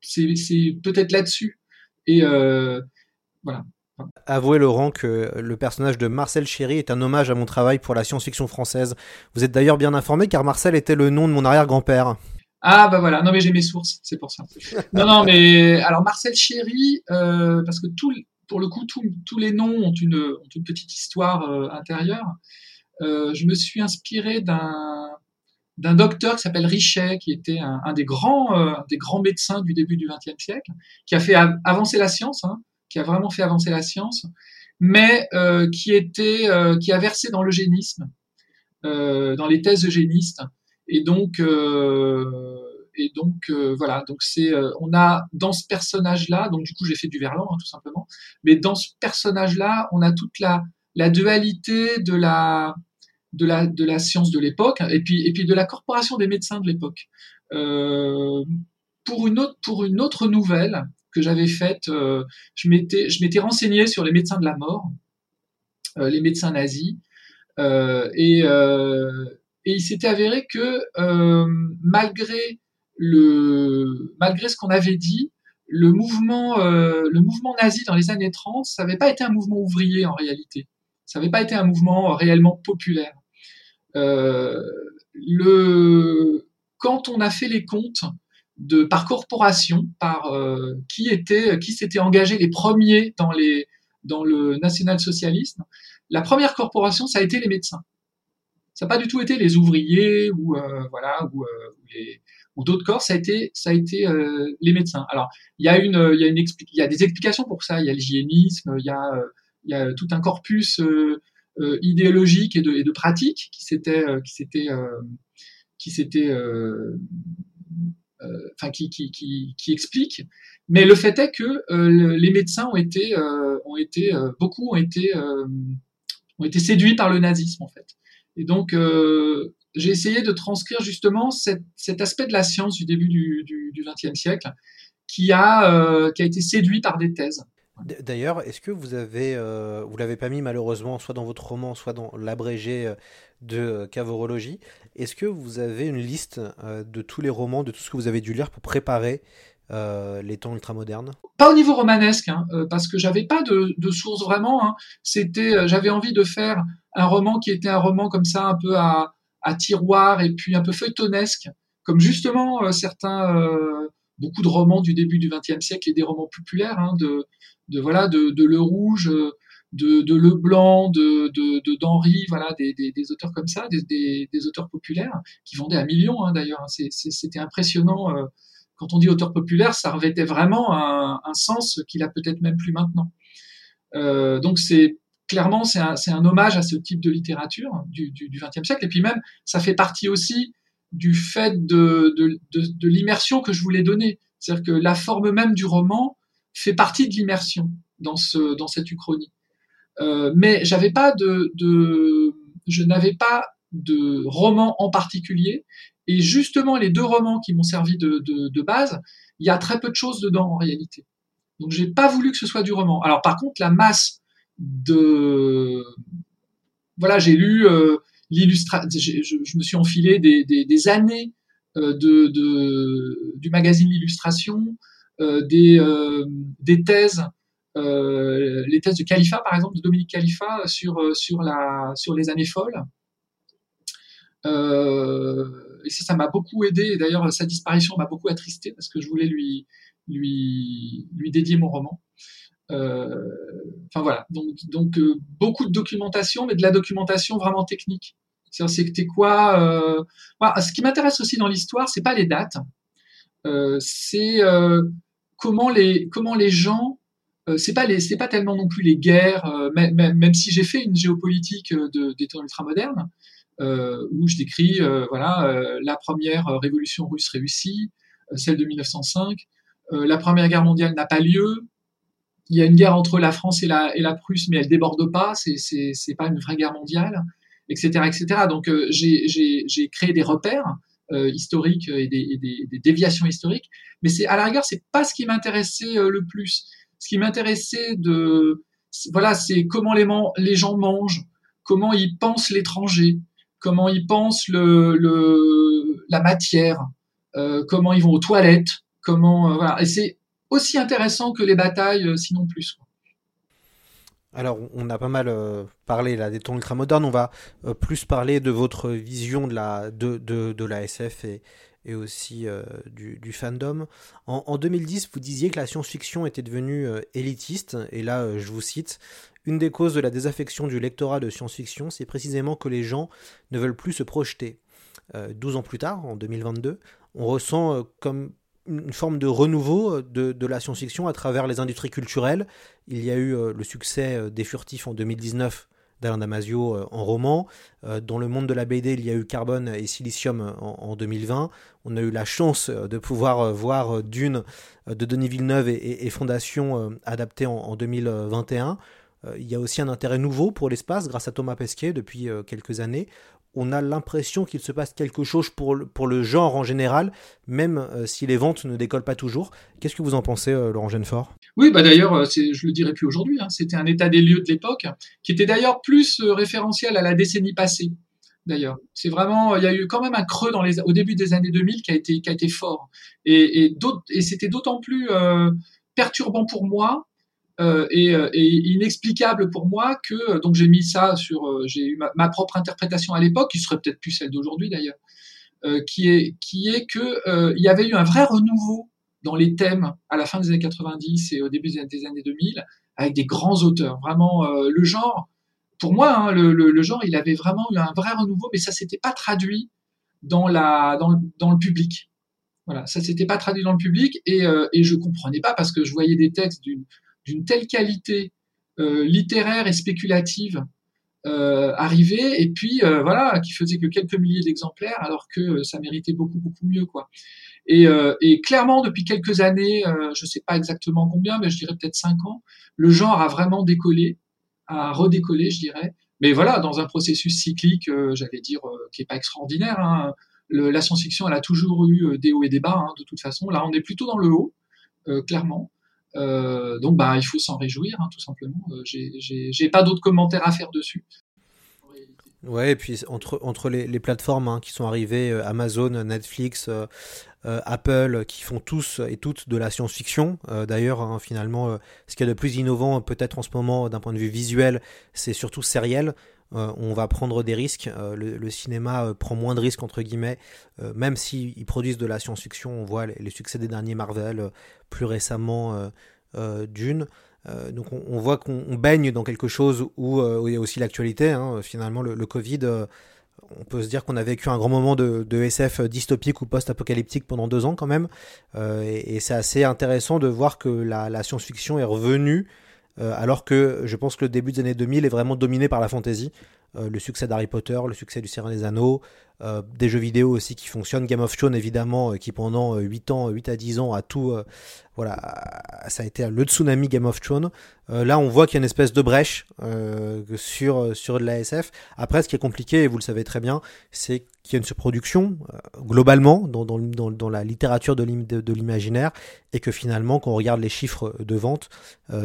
[SPEAKER 2] c'est peut-être là-dessus. Et euh, voilà.
[SPEAKER 1] Avouez Laurent que le personnage de Marcel Chéry est un hommage à mon travail pour la science-fiction française. Vous êtes d'ailleurs bien informé car Marcel était le nom de mon arrière-grand-père.
[SPEAKER 2] Ah bah voilà, non mais j'ai mes sources, c'est pour ça. non non mais alors Marcel Chéry, euh, parce que tout, pour le coup tous les noms ont une, ont une petite histoire euh, intérieure. Euh, je me suis inspiré d'un d'un docteur qui s'appelle Richet, qui était un, un des grands euh, des grands médecins du début du XXe siècle, qui a fait avancer la science. Hein, qui a vraiment fait avancer la science, mais euh, qui était, euh, qui a versé dans l'eugénisme, euh, dans les thèses eugénistes, et donc, et donc voilà, donc c'est, on a dans ce personnage-là, donc du coup j'ai fait du Verlan hein, tout simplement, mais dans ce personnage-là, on a toute la la dualité de la de la de la science de l'époque et puis et puis de la corporation des médecins de l'époque. Euh, pour une autre pour une autre nouvelle que j'avais faite, euh, je m'étais je m'étais renseigné sur les médecins de la mort, euh, les médecins nazis, euh, et, et il s'était avéré que malgré le malgré ce qu'on avait dit, le mouvement le mouvement nazi dans les années 30, ça n'avait pas été un mouvement ouvrier en réalité. Ça n'avait pas été un mouvement réellement populaire. le quand on a fait les comptes de par corporation, par euh, qui était, qui s'était engagé les premiers dans les dans le national-socialisme. La première corporation, ça a été les médecins. Ça n'a pas du tout été les ouvriers ou euh, voilà ou, euh, ou d'autres corps. Ça a été ça a été les médecins. Alors il y a une il y a une il y a des explications pour ça. Il y a l'hygiénisme, il y a il y a tout un corpus idéologique et de, et de pratique qui s'était qui s'était qui s'était enfin qui, explique. Mais le fait est que euh, les médecins ont été, euh, ont été beaucoup ont été, ont été séduits par le nazisme en fait. Et donc j'ai essayé de transcrire justement cet, aspect de la science du début du XXe siècle qui a, qui a été séduit par des thèses.
[SPEAKER 1] D'ailleurs, est-ce que vous avez, euh, vous l'avez pas mis malheureusement, soit dans votre roman, soit dans l'abrégé euh, de euh, Cavorologie, est-ce que vous avez une liste de tous les romans, de tout ce que vous avez dû lire pour préparer les temps ultramodernes?
[SPEAKER 2] Pas au niveau romanesque, hein, parce que j'avais pas de, de source vraiment. Hein. C'était, j'avais envie de faire un roman qui était un roman comme ça, un peu à, à tiroir et puis un peu feuilletonesque, comme justement certains, beaucoup de romans du début du XXe siècle et des romans populaires hein, de de voilà de, de Le Rouge, de, de Leblanc, de, de, d'Henri, voilà, des, des, des, auteurs comme ça, des, des, auteurs populaires qui vendaient à millions hein, d'ailleurs. c'était impressionnant. Euh, quand on dit auteur populaire, ça revêtait vraiment un, un sens qu'il a peut-être même plus maintenant. Euh, donc c'est clairement c'est un, un, hommage à ce type de littérature du XXe siècle. Et puis même, ça fait partie aussi du fait de, de, de, de l'immersion que je voulais donner. C'est-à-dire que la forme même du roman fait partie de l'immersion dans, ce, dans cette uchronie. Euh, mais j'avais pas de, de je n'avais pas de roman en particulier. Et justement, les deux romans qui m'ont servi de, de, de, base, il y a très peu de choses dedans en réalité. Donc, j'ai pas voulu que ce soit du roman. Alors, par contre, la masse de, voilà, j'ai lu euh, l'illustration, je, je, me suis enfilé des, des, des années euh, de, de, du magazine L'Illustration, euh, des, euh, des thèses les thèses de Khalifa, par exemple, de Dominique Khalifa sur, euh, sur, la, sur les années folles. Euh, et ça, ça m'a beaucoup aidé. d'ailleurs, sa disparition m'a beaucoup attristé parce que je voulais lui, lui, lui dédier mon roman. Euh, enfin voilà, donc, donc euh, beaucoup de documentation, mais de la documentation vraiment technique. C'est quoi euh... voilà, Ce qui m'intéresse aussi dans l'histoire, c'est pas les dates, c'est comment les comment les gens euh, c'est pas les, c'est pas tellement non plus les guerres, euh, même, même, si j'ai fait une géopolitique euh, de, des temps ultramodernes, euh, où je décris voilà la première révolution russe réussie, celle de 1905, la première guerre mondiale n'a pas lieu, il y a une guerre entre la France et la, et la Prusse, mais elle déborde pas, c'est, c'est, c'est pas une vraie guerre mondiale, etc., etc. Donc j'ai, j'ai, j'ai créé des repères historiques et des, et des, des, déviations historiques, mais c'est à la rigueur c'est pas ce qui m'intéressait le plus ce qui m'intéressait voilà, c'est comment les, gens mangent, comment ils pensent l'étranger, comment ils pensent la matière, euh, comment ils vont aux toilettes, comment, euh. Et c'est aussi intéressant que les batailles, euh, sinon plus.
[SPEAKER 1] Alors, on a pas mal parlé là des temps ultramodernes. On va plus parler de votre vision de la de la SF et, et aussi euh, du, fandom. En, en, 2010, vous disiez que la science-fiction était devenue euh, élitiste, et là, euh, je vous cite, une des causes de la désaffection du lectorat de science-fiction, c'est précisément que les gens ne veulent plus se projeter. 12 ans plus tard, en 2022, on ressent comme une forme de renouveau de, de la science-fiction à travers les industries culturelles. Il y a eu le succès des Furtifs en 2019 d'Alain Damasio euh, en roman. Euh, dans le monde de la BD, il y a eu Carbone et Silicium euh, en, 2020. On a eu la chance de pouvoir voir Dune de Denis Villeneuve et, Fondation adapté en, 2021. Il y a aussi un intérêt nouveau pour l'espace grâce à Thomas Pesquet depuis quelques années on a l'impression qu'il se passe quelque chose pour le, pour le genre en général, même si les ventes ne décollent pas toujours. Qu'est-ce que vous en pensez, Laurent Genefort?
[SPEAKER 2] Oui, bah d'ailleurs, euh, je le dirai plus aujourd'hui. Hein, c'était un état des lieux de l'époque, qui était d'ailleurs plus euh, référentiel à la décennie passée. D'ailleurs, c'est vraiment, il y a eu quand même un creux au début des années 2000 qui a été, qui a été fort, et, et, c'était d'autant plus euh, perturbant pour moi euh, et, euh, et, inexplicable pour moi que donc j'ai mis ça sur, j'ai eu ma, propre interprétation à l'époque, qui serait peut-être plus celle d'aujourd'hui d'ailleurs, qui est qui est que il y avait eu un vrai renouveau dans les thèmes à la fin des années 90 et au début des années 2000 avec des grands auteurs. Vraiment, euh, le genre, pour moi, hein, le, le, genre, il avait vraiment eu un vrai renouveau, mais ça s'était pas traduit dans la dans le, dans le public. Voilà, ça s'était pas traduit dans le public et, euh, et je comprenais pas parce que je voyais des textes d'une d'une telle qualité euh, littéraire et spéculative euh, arriver et puis euh, voilà qui faisait que quelques milliers d'exemplaires alors que ça méritait beaucoup beaucoup mieux quoi. Et, euh, et, clairement, depuis quelques années, euh, je sais pas exactement combien, mais je dirais peut-être cinq ans, le genre a vraiment décollé, a redécollé, je dirais. Mais voilà, dans un processus cyclique, euh, j'allais dire, euh, qui est pas extraordinaire. Hein. Le, la science-fiction, elle a toujours eu des hauts et des bas, hein, de toute façon. Là, on est plutôt dans le haut, clairement. Donc, bah, il faut s'en réjouir, hein, tout simplement. J'ai pas d'autres commentaires à faire dessus.
[SPEAKER 1] Ouais, et puis entre, entre les, les plateformes hein, qui sont arrivées, euh, Amazon, Netflix, euh, euh, Apple, qui font tous et toutes de la science-fiction. Euh, d'ailleurs, hein, finalement, ce qu'il y a de plus innovant peut-être en ce moment d'un point de vue visuel, c'est surtout sériel. on va prendre des risques. Le, cinéma prend moins de risques, entre guillemets, même s'ils si produisent de la science-fiction. On voit les, les, succès des derniers Marvel, plus récemment Dune. donc on, voit qu'on baigne dans quelque chose où, il y a aussi l'actualité. Hein. Finalement, le, Covid, on peut se dire qu'on a vécu un grand moment de, SF dystopique ou post-apocalyptique pendant deux ans quand même. et, c'est assez intéressant de voir que la, science-fiction est revenue alors que je pense que le début des années 2000 est vraiment dominé par la fantasy. le succès d'Harry Potter, le succès du Seigneur des Anneaux, euh, des jeux vidéo aussi qui fonctionnent. Game of Thrones, évidemment, euh, qui pendant 8 euh, ans, 8 à 10 ans, a tout. Voilà, ça a été le tsunami Game of Thrones. là, on voit qu'il y a une espèce de brèche sur, sur de l'ASF. Après, ce qui est compliqué, et vous le savez très bien, c'est qu'il y a une surproduction, globalement, dans, dans, dans, la littérature de l'imaginaire, et que finalement, quand on regarde les chiffres de vente,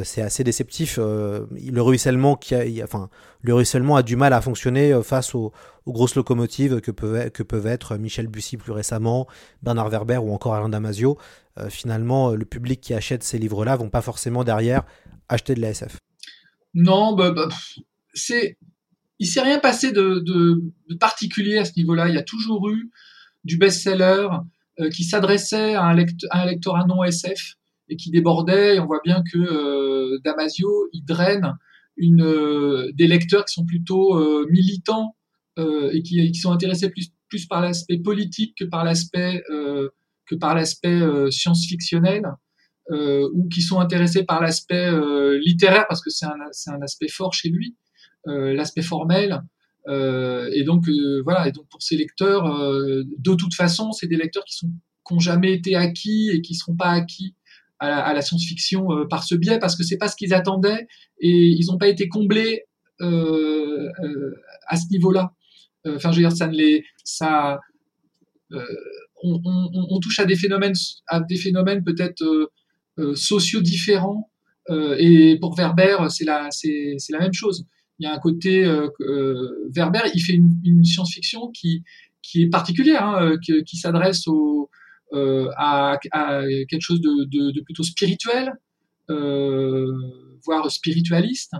[SPEAKER 1] c'est assez déceptif. le ruissellement qui a, enfin, le ruissellement a du mal à fonctionner face aux aux grosses locomotives que peuvent, que peuvent être Michel Bussy plus récemment, Bernard Werber ou encore Alain Damasio, euh, finalement, le public qui achète ces livres-là vont pas forcément derrière acheter de la SF.
[SPEAKER 2] Non, bah, bah, c'est, il s'est rien passé de, particulier à ce niveau-là. Il y a toujours eu du best-seller euh, qui s'adressait à, un lectorat non SF et qui débordait. On voit bien que euh, Damasio, il draine des lecteurs qui sont plutôt militants euh, et qui, sont intéressés plus, par l'aspect politique que par l'aspect euh, que par l'aspect euh, science-fictionnel. Euh, ou qui sont intéressés par l'aspect euh, littéraire parce que c'est un, un aspect fort chez lui, euh, l'aspect formel. et donc voilà. Et donc pour ces lecteurs, de toute façon, c'est des lecteurs qui sont qui ont jamais été acquis et qui seront pas acquis à la, la science-fiction par ce biais parce que c'est pas ce qu'ils attendaient et ils n'ont pas été comblés à ce niveau-là. Euh, enfin, je veux dire, ça ne les, ça, euh, on, on, on, touche à des phénomènes, à des phénomènes peut-être euh, sociaux différents. et pour Werber, c'est la, c'est, la même chose. Il y a un côté Werber, il fait une, une science-fiction qui, qui est particulière, hein, qui, qui s'adresse au, euh, à, à, quelque chose de, de, de plutôt spirituel, euh, voire spiritualiste,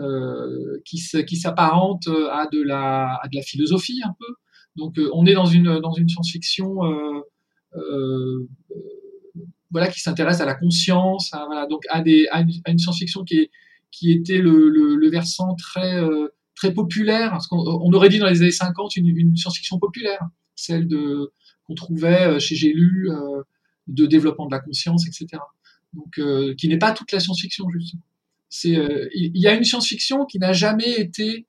[SPEAKER 2] euh, qui, qui s'apparente à de la à de la philosophie un peu. Donc euh, on est dans une dans une science-fiction euh, voilà qui s'intéresse à la conscience, à, voilà, donc à des à une, science-fiction qui est qui était le, le, le versant très très populaire. Parce aurait dit dans les années 50 une, une science-fiction populaire, celle de qu'on trouvait chez J'ai lu de développement de la conscience, etc. Donc qui n'est pas toute la science-fiction justement. C'est, euh, il y a une science-fiction qui n'a jamais été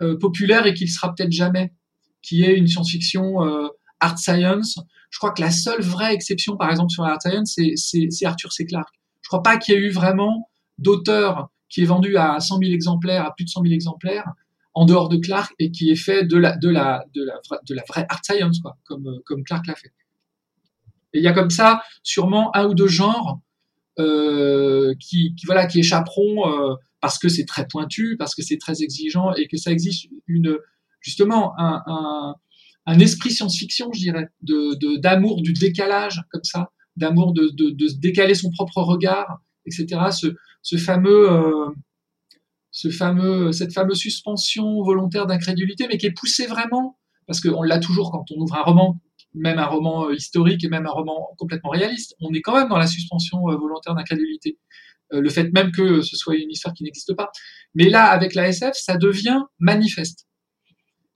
[SPEAKER 2] euh, populaire et qui le sera peut-être jamais, qui est une science-fiction euh, art science. Je crois que la seule vraie exception, par exemple, sur art science, c'est Arthur C. Clarke. Je crois pas qu'il y ait eu vraiment d'auteur qui est vendu à 100 000 exemplaires, à plus de 100 000 exemplaires, en dehors de Clarke et qui est fait de la de la de la de la vraie art science quoi, comme comme Clarke l'a fait. Et il y a comme ça sûrement un ou deux genres euh, qui, voilà qui échapperont euh, parce que c'est très pointu, parce que c'est très exigeant et que ça existe une justement un, esprit science-fiction, je dirais, de d'amour du décalage comme ça, d'amour de, de, décaler son propre regard, etc. Ce, fameux euh, ce fameuse suspension volontaire d'incrédulité, mais qui est poussée vraiment parce qu'on l'a toujours quand on ouvre un roman même un roman euh, historique et même un roman complètement réaliste, on est quand même dans la suspension euh, volontaire d'incrédulité. Le fait même que ce soit une histoire qui n'existe pas. Mais là, avec la SF, ça devient manifeste.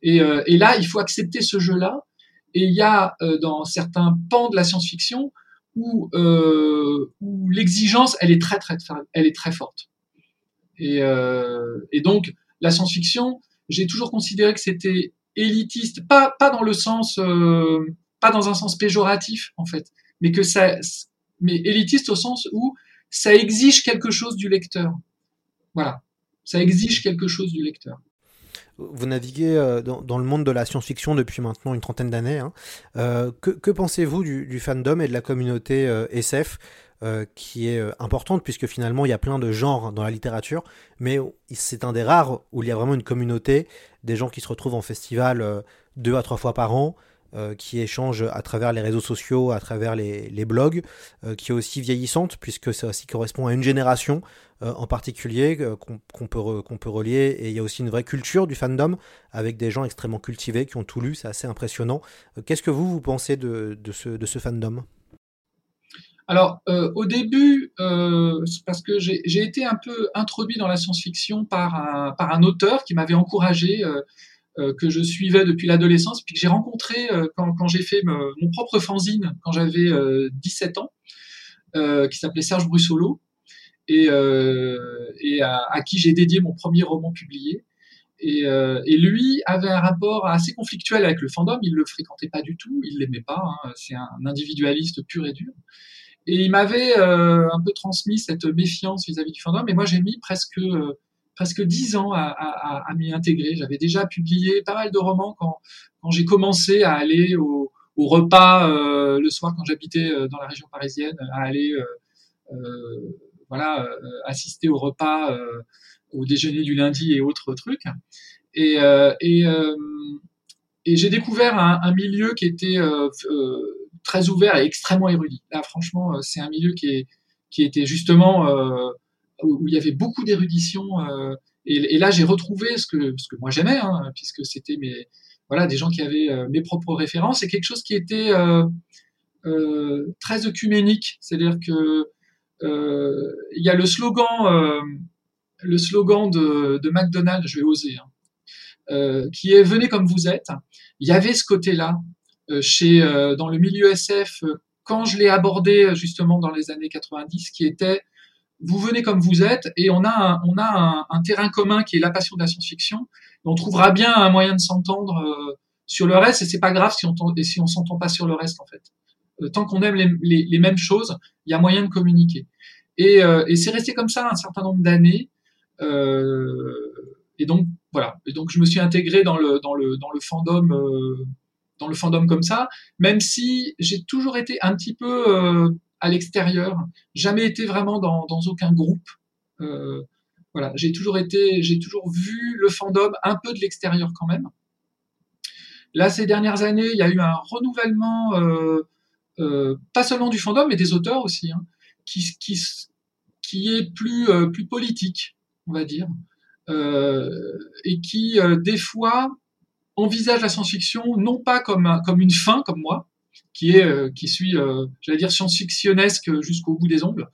[SPEAKER 2] Et, et là, il faut accepter ce jeu-là. Et il y a dans certains pans de la science-fiction où, où l'exigence, elle est très très, elle est très forte. Et, et donc, la science-fiction, j'ai toujours considéré que c'était élitiste, pas pas dans le sens pas dans un sens péjoratif en fait, mais que ça, mais élitiste au sens où ça exige quelque chose du lecteur. Voilà, ça exige quelque chose du lecteur.
[SPEAKER 1] Vous naviguez euh, dans, le monde de la science-fiction depuis maintenant une trentaine d'années. Hein. Euh, que, pensez-vous du, fandom et de la communauté euh, SF qui est importante puisque finalement il y a plein de genres dans la littérature, mais c'est un des rares où il y a vraiment une communauté, des gens qui se retrouvent en festival deux à trois fois par an, qui échange à travers les réseaux sociaux, à travers les, blogs, qui est aussi vieillissante, puisque ça aussi correspond à une génération euh, en particulier qu'on peut, qu'on peut relier. Et il y a aussi une vraie culture du fandom, avec des gens extrêmement cultivés qui ont tout lu, c'est assez impressionnant. Qu'est-ce que vous, vous pensez de, de, ce, de ce fandom?
[SPEAKER 2] Alors, euh, au début, euh, parce que j'ai été un peu introduit dans la science-fiction par un, par un auteur qui m'avait encouragé, euh, que je suivais depuis l'adolescence, puis que j'ai rencontré quand, quand j'ai fait mon propre fanzine quand j'avais 17 ans, qui s'appelait Serge Brussolo, et, et à, à, qui j'ai dédié mon premier roman publié. Et, et, lui avait un rapport assez conflictuel avec le fandom. Il le fréquentait pas du tout, il l'aimait pas. Hein, C'est un individualiste pur et dur. Et il m'avait euh, un peu transmis cette méfiance vis-à-vis du fandom. Et moi, j'ai mis presque euh, presque dix ans à, à, à m'y intégrer. J'avais déjà publié pas mal de romans quand, quand j'ai commencé à aller au, au repas euh, le soir quand j'habitais euh, dans la région parisienne, à aller euh, voilà assister au repas, au déjeuner du lundi et autres trucs. Et, et, et j'ai découvert un, milieu qui était très ouvert et extrêmement érudit. Là, franchement, euh, c'est un milieu qui, est, qui était justement euh, où, il y avait beaucoup d'érudition. Euh, et, et, là, j'ai retrouvé ce que, ce que moi j'aimais, hein, puisque c'était mes, voilà, des gens qui avaient mes propres références. C'est quelque chose qui était très œcuménique, c'est-à-dire que il y a le slogan, le slogan de, McDonald's, je vais oser, hein, qui est venez comme vous êtes. Il y avait ce côté-là euh, chez, euh, dans le milieu SF euh, quand je l'ai abordé justement dans les années 90, qui était vous venez comme vous êtes et on a un, on a un terrain commun qui est la passion de la science-fiction. On trouvera bien un moyen de s'entendre sur le reste et c'est pas grave si on et si on s'entend pas sur le reste en fait. Tant qu'on aime les, mêmes choses, il y a moyen de communiquer. Et, et c'est resté comme ça un certain nombre d'années. et donc voilà. Et donc je me suis intégré dans le dans le dans le fandom dans le fandom comme ça, même si j'ai toujours été un petit peu euh, à l'extérieur, jamais été vraiment dans, dans aucun groupe. Euh, voilà, j'ai toujours été, j'ai toujours vu le fandom un peu de l'extérieur quand même. Là, ces dernières années, il y a eu un renouvellement, euh, euh pas seulement du fandom, mais des auteurs aussi, hein, qui, qui, qui est plus, euh, plus politique, on va dire, et qui, des fois, envisage la science-fiction non pas comme, comme une fin, comme moi, qui est euh, qui euh, j'allais dire science-fictionnesque jusqu'au bout des ongles,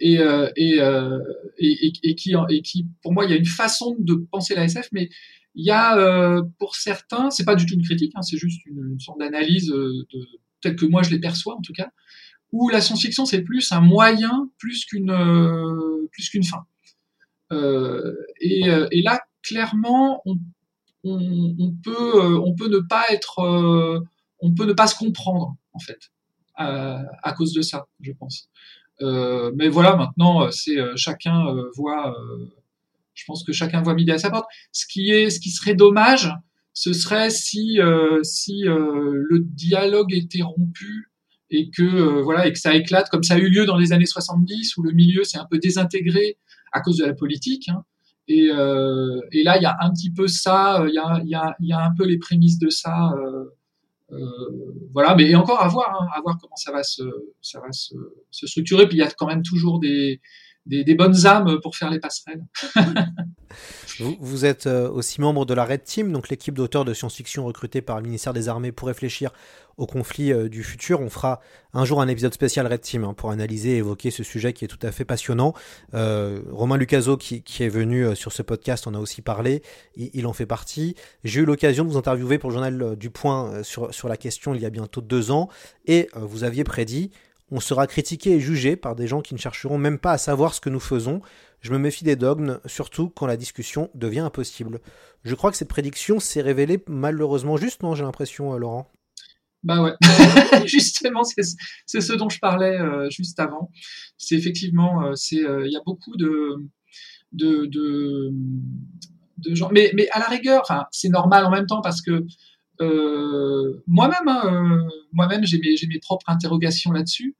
[SPEAKER 2] et, euh, et, euh, et, et, qui et qui pour moi il y a une façon de penser la SF, mais il y a euh, pour certains, c'est pas du tout une critique, hein, c'est juste une, une sorte d'analyse de telle que moi je les perçois en tout cas, où la science-fiction c'est plus un moyen plus qu'une plus qu'une fin. et, et là clairement on on, peut, euh, on peut ne pas être, euh, on peut ne pas se comprendre en fait à, cause de ça, je pense. Euh, mais voilà, maintenant, c'est chacun voit. je pense que chacun voit midi à sa porte. Ce qui est, ce qui serait dommage, ce serait si si le dialogue était rompu et que voilà et que ça éclate comme ça a eu lieu dans les années 70 où le milieu s'est un peu désintégré à cause de la politique. Hein. Et, euh, et là, il y a un petit peu ça, euh, il y a, y, a, y a, un peu les prémices de ça. Euh, euh, voilà, mais encore à voir, hein, à voir comment ça va se, ça va se, se structurer. Puis il y a quand même toujours des, des, bonnes âmes pour faire les passerelles.
[SPEAKER 1] vous, êtes aussi membre de la Red Team, donc l'équipe d'auteurs de science-fiction recrutée par le ministère des Armées pour réfléchir au conflit euh, du futur. On fera un jour un épisode spécial Red Team hein, pour analyser et évoquer ce sujet qui est tout à fait passionnant. Euh, Romain Lucaso qui, est venu euh, sur ce podcast, on a aussi parlé, il, il en fait partie. J'ai eu l'occasion de vous interviewer pour le journal euh, du Point sur, sur la question il y a bientôt deux ans et vous aviez prédit on sera critiqué et jugé par des gens qui ne chercheront même pas à savoir ce que nous faisons. Je me méfie des dogmes, surtout quand la discussion devient impossible. Je crois que cette prédiction s'est révélée malheureusement juste, non J'ai l'impression, Laurent?
[SPEAKER 2] Bah ouais, justement, c'est ce dont je parlais euh, juste avant. C'est effectivement, euh, c'est euh, il y a beaucoup de de, de, de gens, mais, mais à la rigueur, c'est normal en même temps parce que euh, moi-même, hein, moi-même, j'ai mes, propres interrogations là-dessus.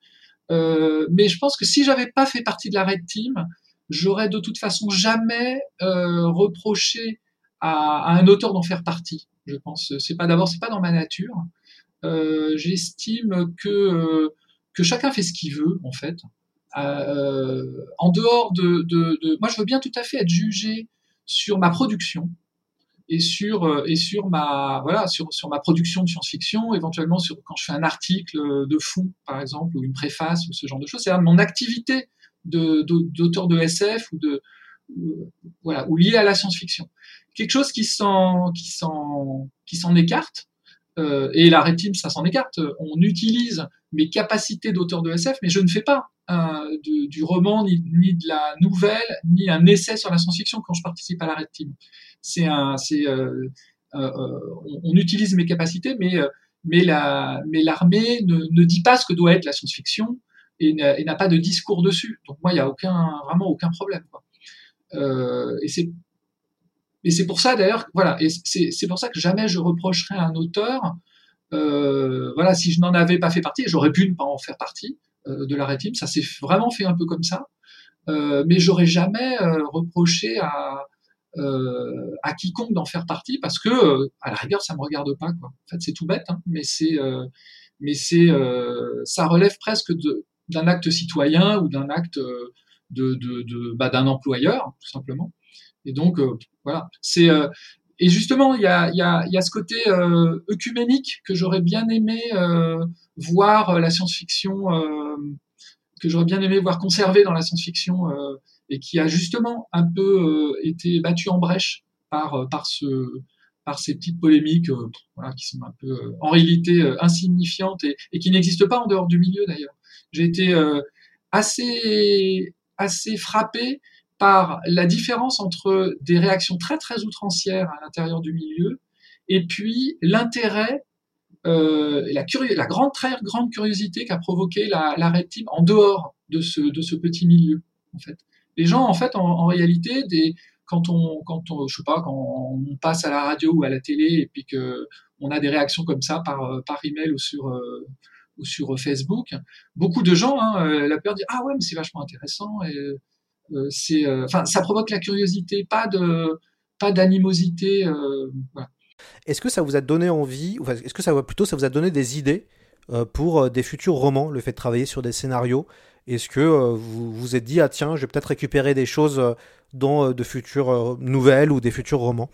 [SPEAKER 2] mais je pense que si j'avais pas fait partie de la Red Team, j'aurais de toute façon jamais reproché à, un auteur d'en faire partie. Je pense, c'est pas d'abord, c'est pas dans ma nature. Euh, j'estime que, euh, que chacun fait ce qu'il veut, en fait. Euh, en dehors de, de, de, Moi, je veux bien tout à fait être jugé sur ma production. Et sur euh, et sur ma voilà sur sur ma production de science-fiction, éventuellement sur quand je fais un article de fond par exemple ou une préface ou ce genre de choses. C'est mon activité de d'auteur de SF ou de voilà ou lié à la science-fiction. Quelque chose qui s'en qui s'en qui s'en écarte. Euh, et la rétime, ça s'en écarte. On utilise mes capacités d'auteur de SF, mais je ne fais pas euh, du roman, ni, ni, de la nouvelle, ni un essai sur la science-fiction quand je participe à la rétime c'est un, c'est, euh, euh, on, utilise mes capacités, mais mais la, mais l'armée ne, ne, dit pas ce que doit être la science-fiction et n'a pas de discours dessus. Donc moi, il y a aucun, vraiment aucun problème. Et c'est et c'est pour ça d'ailleurs, voilà, et c'est, c'est pour ça que jamais je reprocherais à un auteur, voilà, si je n'en avais pas fait partie, j'aurais pu ne pas en faire partie de la rétime, ça s'est vraiment fait un peu comme ça, mais j'aurais jamais reproché à, euh, à quiconque d'en faire partie parce que euh, à la rigueur ça me regarde pas quoi. En fait c'est tout bête, hein, mais c'est euh, mais c'est ça relève presque d'un acte citoyen ou d'un acte de, de, de bah, d'un employeur tout simplement. Et donc voilà c'est et justement, il y a, y, a, y a, ce côté euh, œcuménique que j'aurais bien aimé euh, voir la science-fiction, euh, que j'aurais bien aimé voir conserver dans la science-fiction et qui a justement un peu euh, été battu en brèche par euh, par ce par ces petites polémiques euh, voilà, qui sont un peu en réalité insignifiantes et, et qui n'existent pas en dehors du milieu d'ailleurs. J'ai été assez assez frappé par la différence entre des réactions très très outrancières à l'intérieur du milieu et puis l'intérêt euh, la, la grande très grande curiosité qu'a provoqué la, la rétime en dehors de ce de ce petit milieu en fait. Les gens, en fait, en, réalité, des, quand on, quand on, je sais pas, quand on passe à la radio ou à la télé et puis que on a des réactions comme ça par, par email ou sur, euh, ou sur Facebook, beaucoup de gens, hein, euh, la peur dire ah ouais, mais c'est vachement intéressant et c'est, enfin, ça provoque la curiosité, pas de, pas d'animosité. Voilà.
[SPEAKER 1] Est-ce que ça vous a donné envie, ou est-ce que ça plutôt ça vous a donné des idées pour des futurs romans, le fait de travailler sur des scénarios? Est-ce que euh, vous vous êtes dit, ah tiens, je vais peut-être récupérer des choses euh, dans euh, de futures nouvelles ou des futurs romans?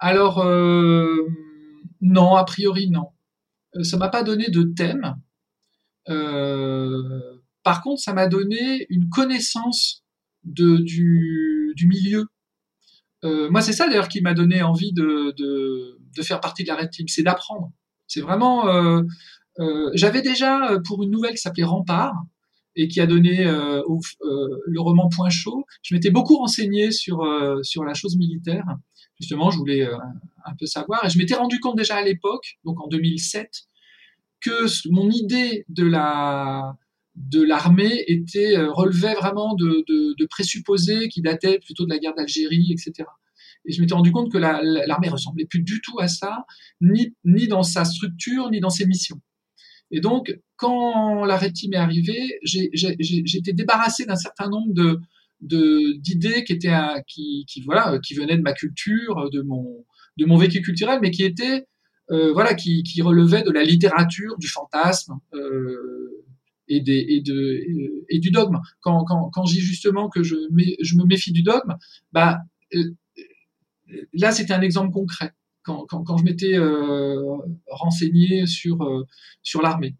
[SPEAKER 2] Alors, non, a priori, non. Ça m'a pas donné de thème. par contre, ça m'a donné une connaissance de, du, milieu. moi, c'est ça d'ailleurs qui m'a donné envie de, de, faire partie de la Red Team, c'est d'apprendre. C'est vraiment. J'avais déjà pour une nouvelle qui s'appelait Rempart, et qui a donné euh, euh, le roman Point chaud. Je m'étais beaucoup renseigné sur euh, sur la chose militaire. Justement, je voulais un peu savoir et je m'étais rendu compte déjà à l'époque, donc en 2007, que mon idée de la de l'armée était relevait vraiment de, présupposés qui dataient plutôt de la guerre d'Algérie, etc. Et je m'étais rendu compte que l'armée ressemblait plus du tout à ça, ni, dans sa structure, ni dans ses missions. Et donc, quand la rétime est arrivée, été débarrassé d'un certain nombre de d'idées qui étaient qui, voilà qui venaient de ma culture, de mon de mon vécu culturel, mais qui étaient euh, voilà qui, qui relevaient de la littérature, du fantasme euh, et, du dogme. Quand, quand, je justement que je, me méfie du dogme, bah euh, là c'était un exemple concret quand, je m'étais euh, renseigné sur, euh, sur l'armée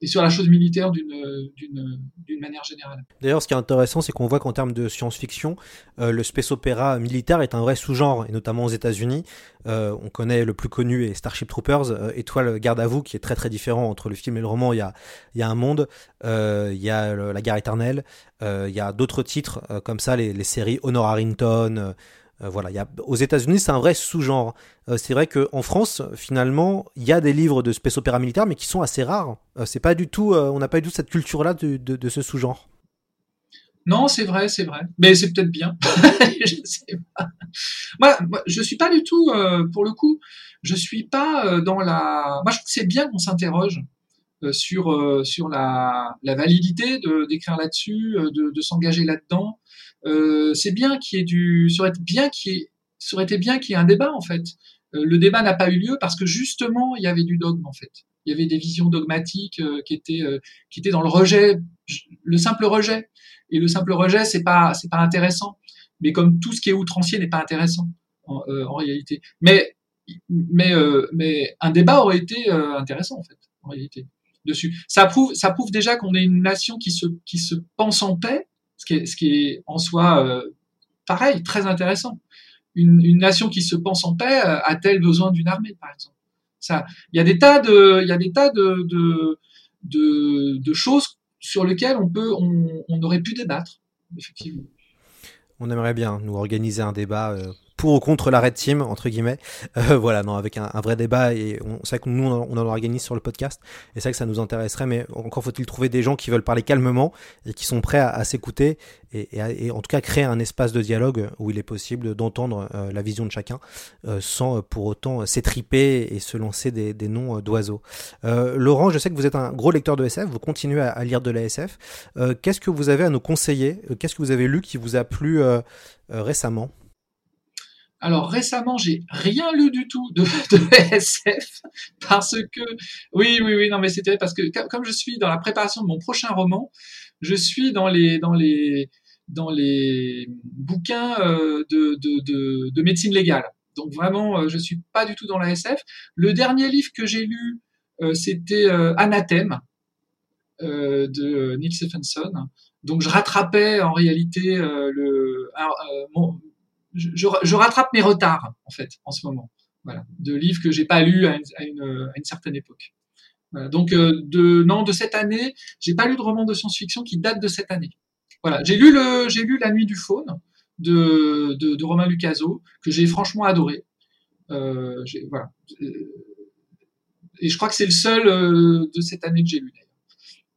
[SPEAKER 2] et sur la chose militaire d'une manière générale.
[SPEAKER 1] D'ailleurs, ce qui est intéressant, c'est qu'on voit qu'en termes de science-fiction, euh, le space opéra militaire est un vrai sous-genre, et notamment aux États-Unis. Euh, on connaît le plus connu est Starship Troopers, euh, Étoile garde à vous, qui est très très différent entre le film et le roman. Il y a, il y a un monde, il y a la guerre éternelle, il y a d'autres titres comme ça, les, les séries Honor Harrington. Euh, voilà, aux États-Unis, c'est un vrai sous-genre. Euh, c'est vrai qu'en France, finalement, il y a des livres de space opéra militaire, mais qui sont assez rares. Euh, c'est pas du tout, on n'a pas du tout cette culture-là de, ce sous-genre.
[SPEAKER 2] Non, c'est vrai, c'est vrai. Mais c'est peut-être bien. je sais pas. Moi, je suis pas du tout, pour le coup, je suis pas dans la. Moi, je trouve que c'est bien qu'on s'interroge sur sur la, la validité d'écrire là-dessus, de, de s'engager là-dedans. Euh, c'est bien qu'il y ait du, ça aurait, bien qu'il y ça aurait été bien qu'il y ait un débat en fait. Euh, le débat n'a pas eu lieu parce que justement il y avait du dogme en fait. Il y avait des visions dogmatiques euh, qui étaient qui étaient dans le rejet, le simple rejet. Et le simple rejet c'est pas c'est pas intéressant. Mais comme tout ce qui est outrancier n'est pas intéressant en, en réalité. Mais mais mais un débat aurait été intéressant en fait en réalité dessus. Ça prouve ça prouve déjà qu'on est une nation qui se qui se pense en paix, ce qui est en soi pareil très intéressant. Une, nation qui se pense en paix a-t-elle besoin d'une armée par exemple? Ça, il y a des tas de il y a des tas de, de, de choses sur lesquelles on peut on, on aurait pu débattre effectivement.
[SPEAKER 1] On aimerait bien nous organiser un débat euh, pour ou contre la Red Team, entre guillemets. Euh, voilà, non, avec un, vrai débat. Et on sait que nous, on en organise sur le podcast. Et c'est vrai que ça nous intéresserait. Mais encore faut-il trouver des gens qui veulent parler calmement et qui sont prêts à, s'écouter. Et, en tout cas, créer un espace de dialogue où il est possible d'entendre euh, la vision de chacun euh, sans euh, pour autant s'étriper et se lancer des, noms d'oiseaux. Laurent, je sais que vous êtes un gros lecteur de SF. Vous continuez à, à lire de la SF. Qu'est-ce que vous avez à nous conseiller? Qu'est-ce que vous avez lu qui vous a plu récemment?
[SPEAKER 2] Alors récemment, j'ai rien lu du tout de, de SF parce que oui, oui, oui, non, mais c'était parce que comme je suis dans la préparation de mon prochain roman, je suis dans les dans les dans les bouquins euh, de, de, de, de, médecine légale. Donc vraiment, euh, je suis pas du tout dans la SF. Le dernier livre que j'ai lu, euh, c'était Anathème de Neil Stephenson. Donc je rattrapais en réalité le mon, je, rattrape mes retards en fait en ce moment, voilà, de livres que j'ai pas lus à une, certaine époque. Donc euh, de non de cette année, j'ai pas lu de roman de science-fiction qui date de cette année. Voilà, j'ai lu le j'ai lu La Nuit du Faune de, de, Romain Lucaso que j'ai franchement adoré. Euh, voilà. Et je crois que c'est le seul euh, de cette année que j'ai lu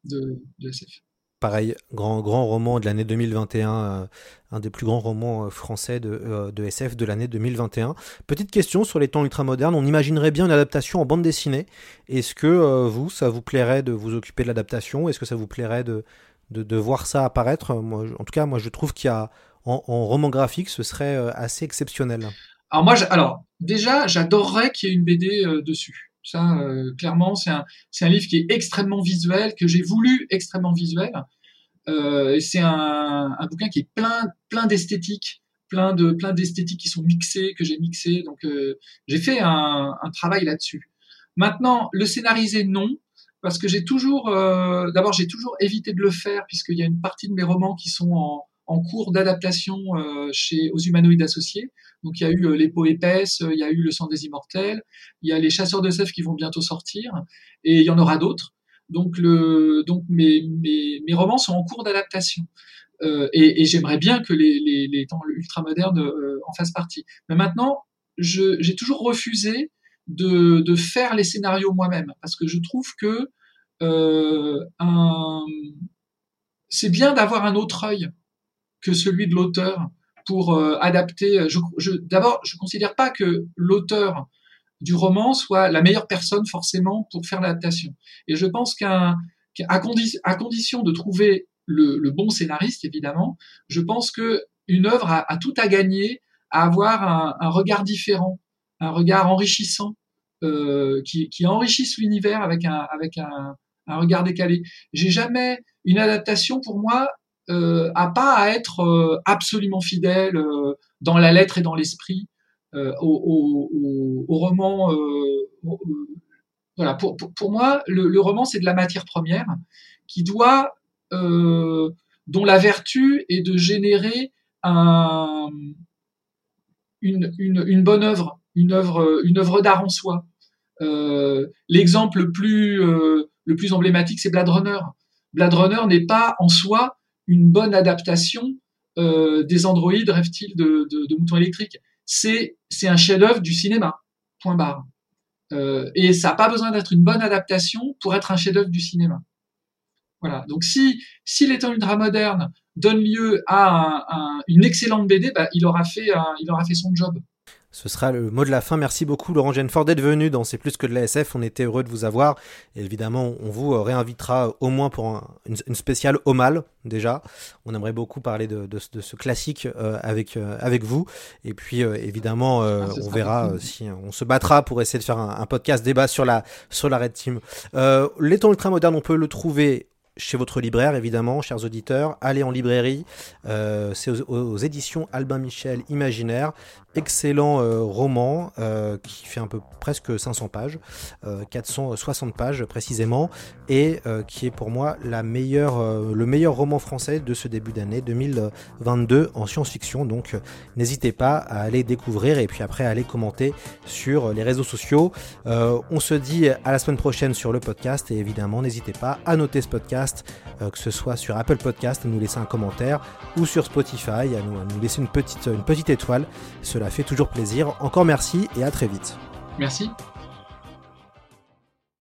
[SPEAKER 2] de, de SF
[SPEAKER 1] pareil, grand, grand roman de l'année 2021, euh, un des plus grands romans euh, français de, euh, de SF de l'année 2021. Petite question sur les temps ultramodernes, on imaginerait bien une adaptation en bande dessinée. Est-ce que vous, ça vous plairait de vous occuper de l'adaptation? Est-ce que ça vous plairait de, de, voir ça apparaître? Moi, En tout cas, moi je trouve qu'il y a, en, en, roman graphique, ce serait assez exceptionnel.
[SPEAKER 2] Alors moi, alors déjà, j'adorerais qu'il y ait une BD dessus. Ça, euh, clairement, c'est un, livre qui est extrêmement visuel, que j'ai voulu extrêmement visuel. Euh, c'est un, bouquin qui est plein, plein d'esthétique, plein de, plein d'esthétiques qui sont mixées, que j'ai mixées. Donc, euh, j'ai fait un, un travail là-dessus. Maintenant, le scénariser, non, parce que j'ai toujours, d'abord, j'ai toujours évité de le faire, puisqu'il y a une partie de mes romans qui sont en, en cours d'adaptation euh, chez aux humanoïdes associés. Donc il y a eu euh, les peaux épaisses, il y a eu le sang des immortels, il y a les chasseurs de sève qui vont bientôt sortir, et il y en aura d'autres. Donc le donc mes, mes, mes romans sont en cours d'adaptation. Euh, et, et j'aimerais bien que les, les, les temps ultramodernes euh, en fassent partie. Mais maintenant, j'ai toujours refusé de, de, faire les scénarios moi-même parce que je trouve que euh, c'est bien d'avoir un autre œil que celui de l'auteur pour euh, adapter. Je, D'abord, je considère pas que l'auteur du roman soit la meilleure personne forcément pour faire l'adaptation. Et je pense qu'à condition de trouver le, bon scénariste, évidemment, je pense que une œuvre a, tout à gagner à avoir un, regard différent, un regard enrichissant, euh, qui, qui enrichisse l'univers avec un regard décalé. J'ai jamais une adaptation pour moi euh, a pas à être euh, absolument fidèle euh, dans la lettre et dans l'esprit euh, au, roman. Voilà, pour, pour, moi, le, le roman c'est de la matière première qui doit, dont la vertu est de générer un, une, une, une bonne œuvre, une œuvre, une œuvre d'art en soi. L'exemple le plus le plus emblématique, c'est Blade Runner. Blade Runner n'est pas en soi une bonne adaptation euh, des androïdes rêvent-ils de, de, de, moutons électriques. C'est un chef-d'œuvre du cinéma. Point barre. Euh, et ça n'a pas besoin d'être une bonne adaptation pour être un chef-d'œuvre du cinéma. Voilà. Donc si si les temps ultramodernes donnent lieu à un, un, une excellente BD, bah, il aura fait il aura fait son job.
[SPEAKER 1] Ce sera le mot de la fin. Merci beaucoup Laurent Genfort d'être venu dans C'est plus que de la SF. On était heureux de vous avoir. Et évidemment, on vous réinvitera au moins pour un, une, une, spéciale au mal déjà. On aimerait beaucoup parler de, de, de ce classique euh, avec euh, avec vous. Et puis euh, évidemment, ah, on verra si on se battra pour essayer de faire un, un, podcast débat sur la sur la Red Team. les temps ultra modernes, on peut le trouver chez votre libraire, évidemment, chers auditeurs. Allez en librairie. Euh, c'est aux, éditions Albin Michel Imaginaire. Excellent euh, roman euh, qui fait un peu presque 500 pages, 460 pages précisément, et qui est pour moi le meilleur roman français de ce début d'année 2022 en science-fiction. Donc n'hésitez pas à aller découvrir et puis après à aller commenter sur les réseaux sociaux. on se dit à la semaine prochaine sur le podcast et évidemment n'hésitez pas à noter ce euh, que ce soit sur Apple Podcast, à nous laisser un commentaire, ou sur Spotify, à nous, à nous laisser une petite, une petite étoile. Cela fait toujours plaisir. Encore merci et à très vite.
[SPEAKER 2] Merci.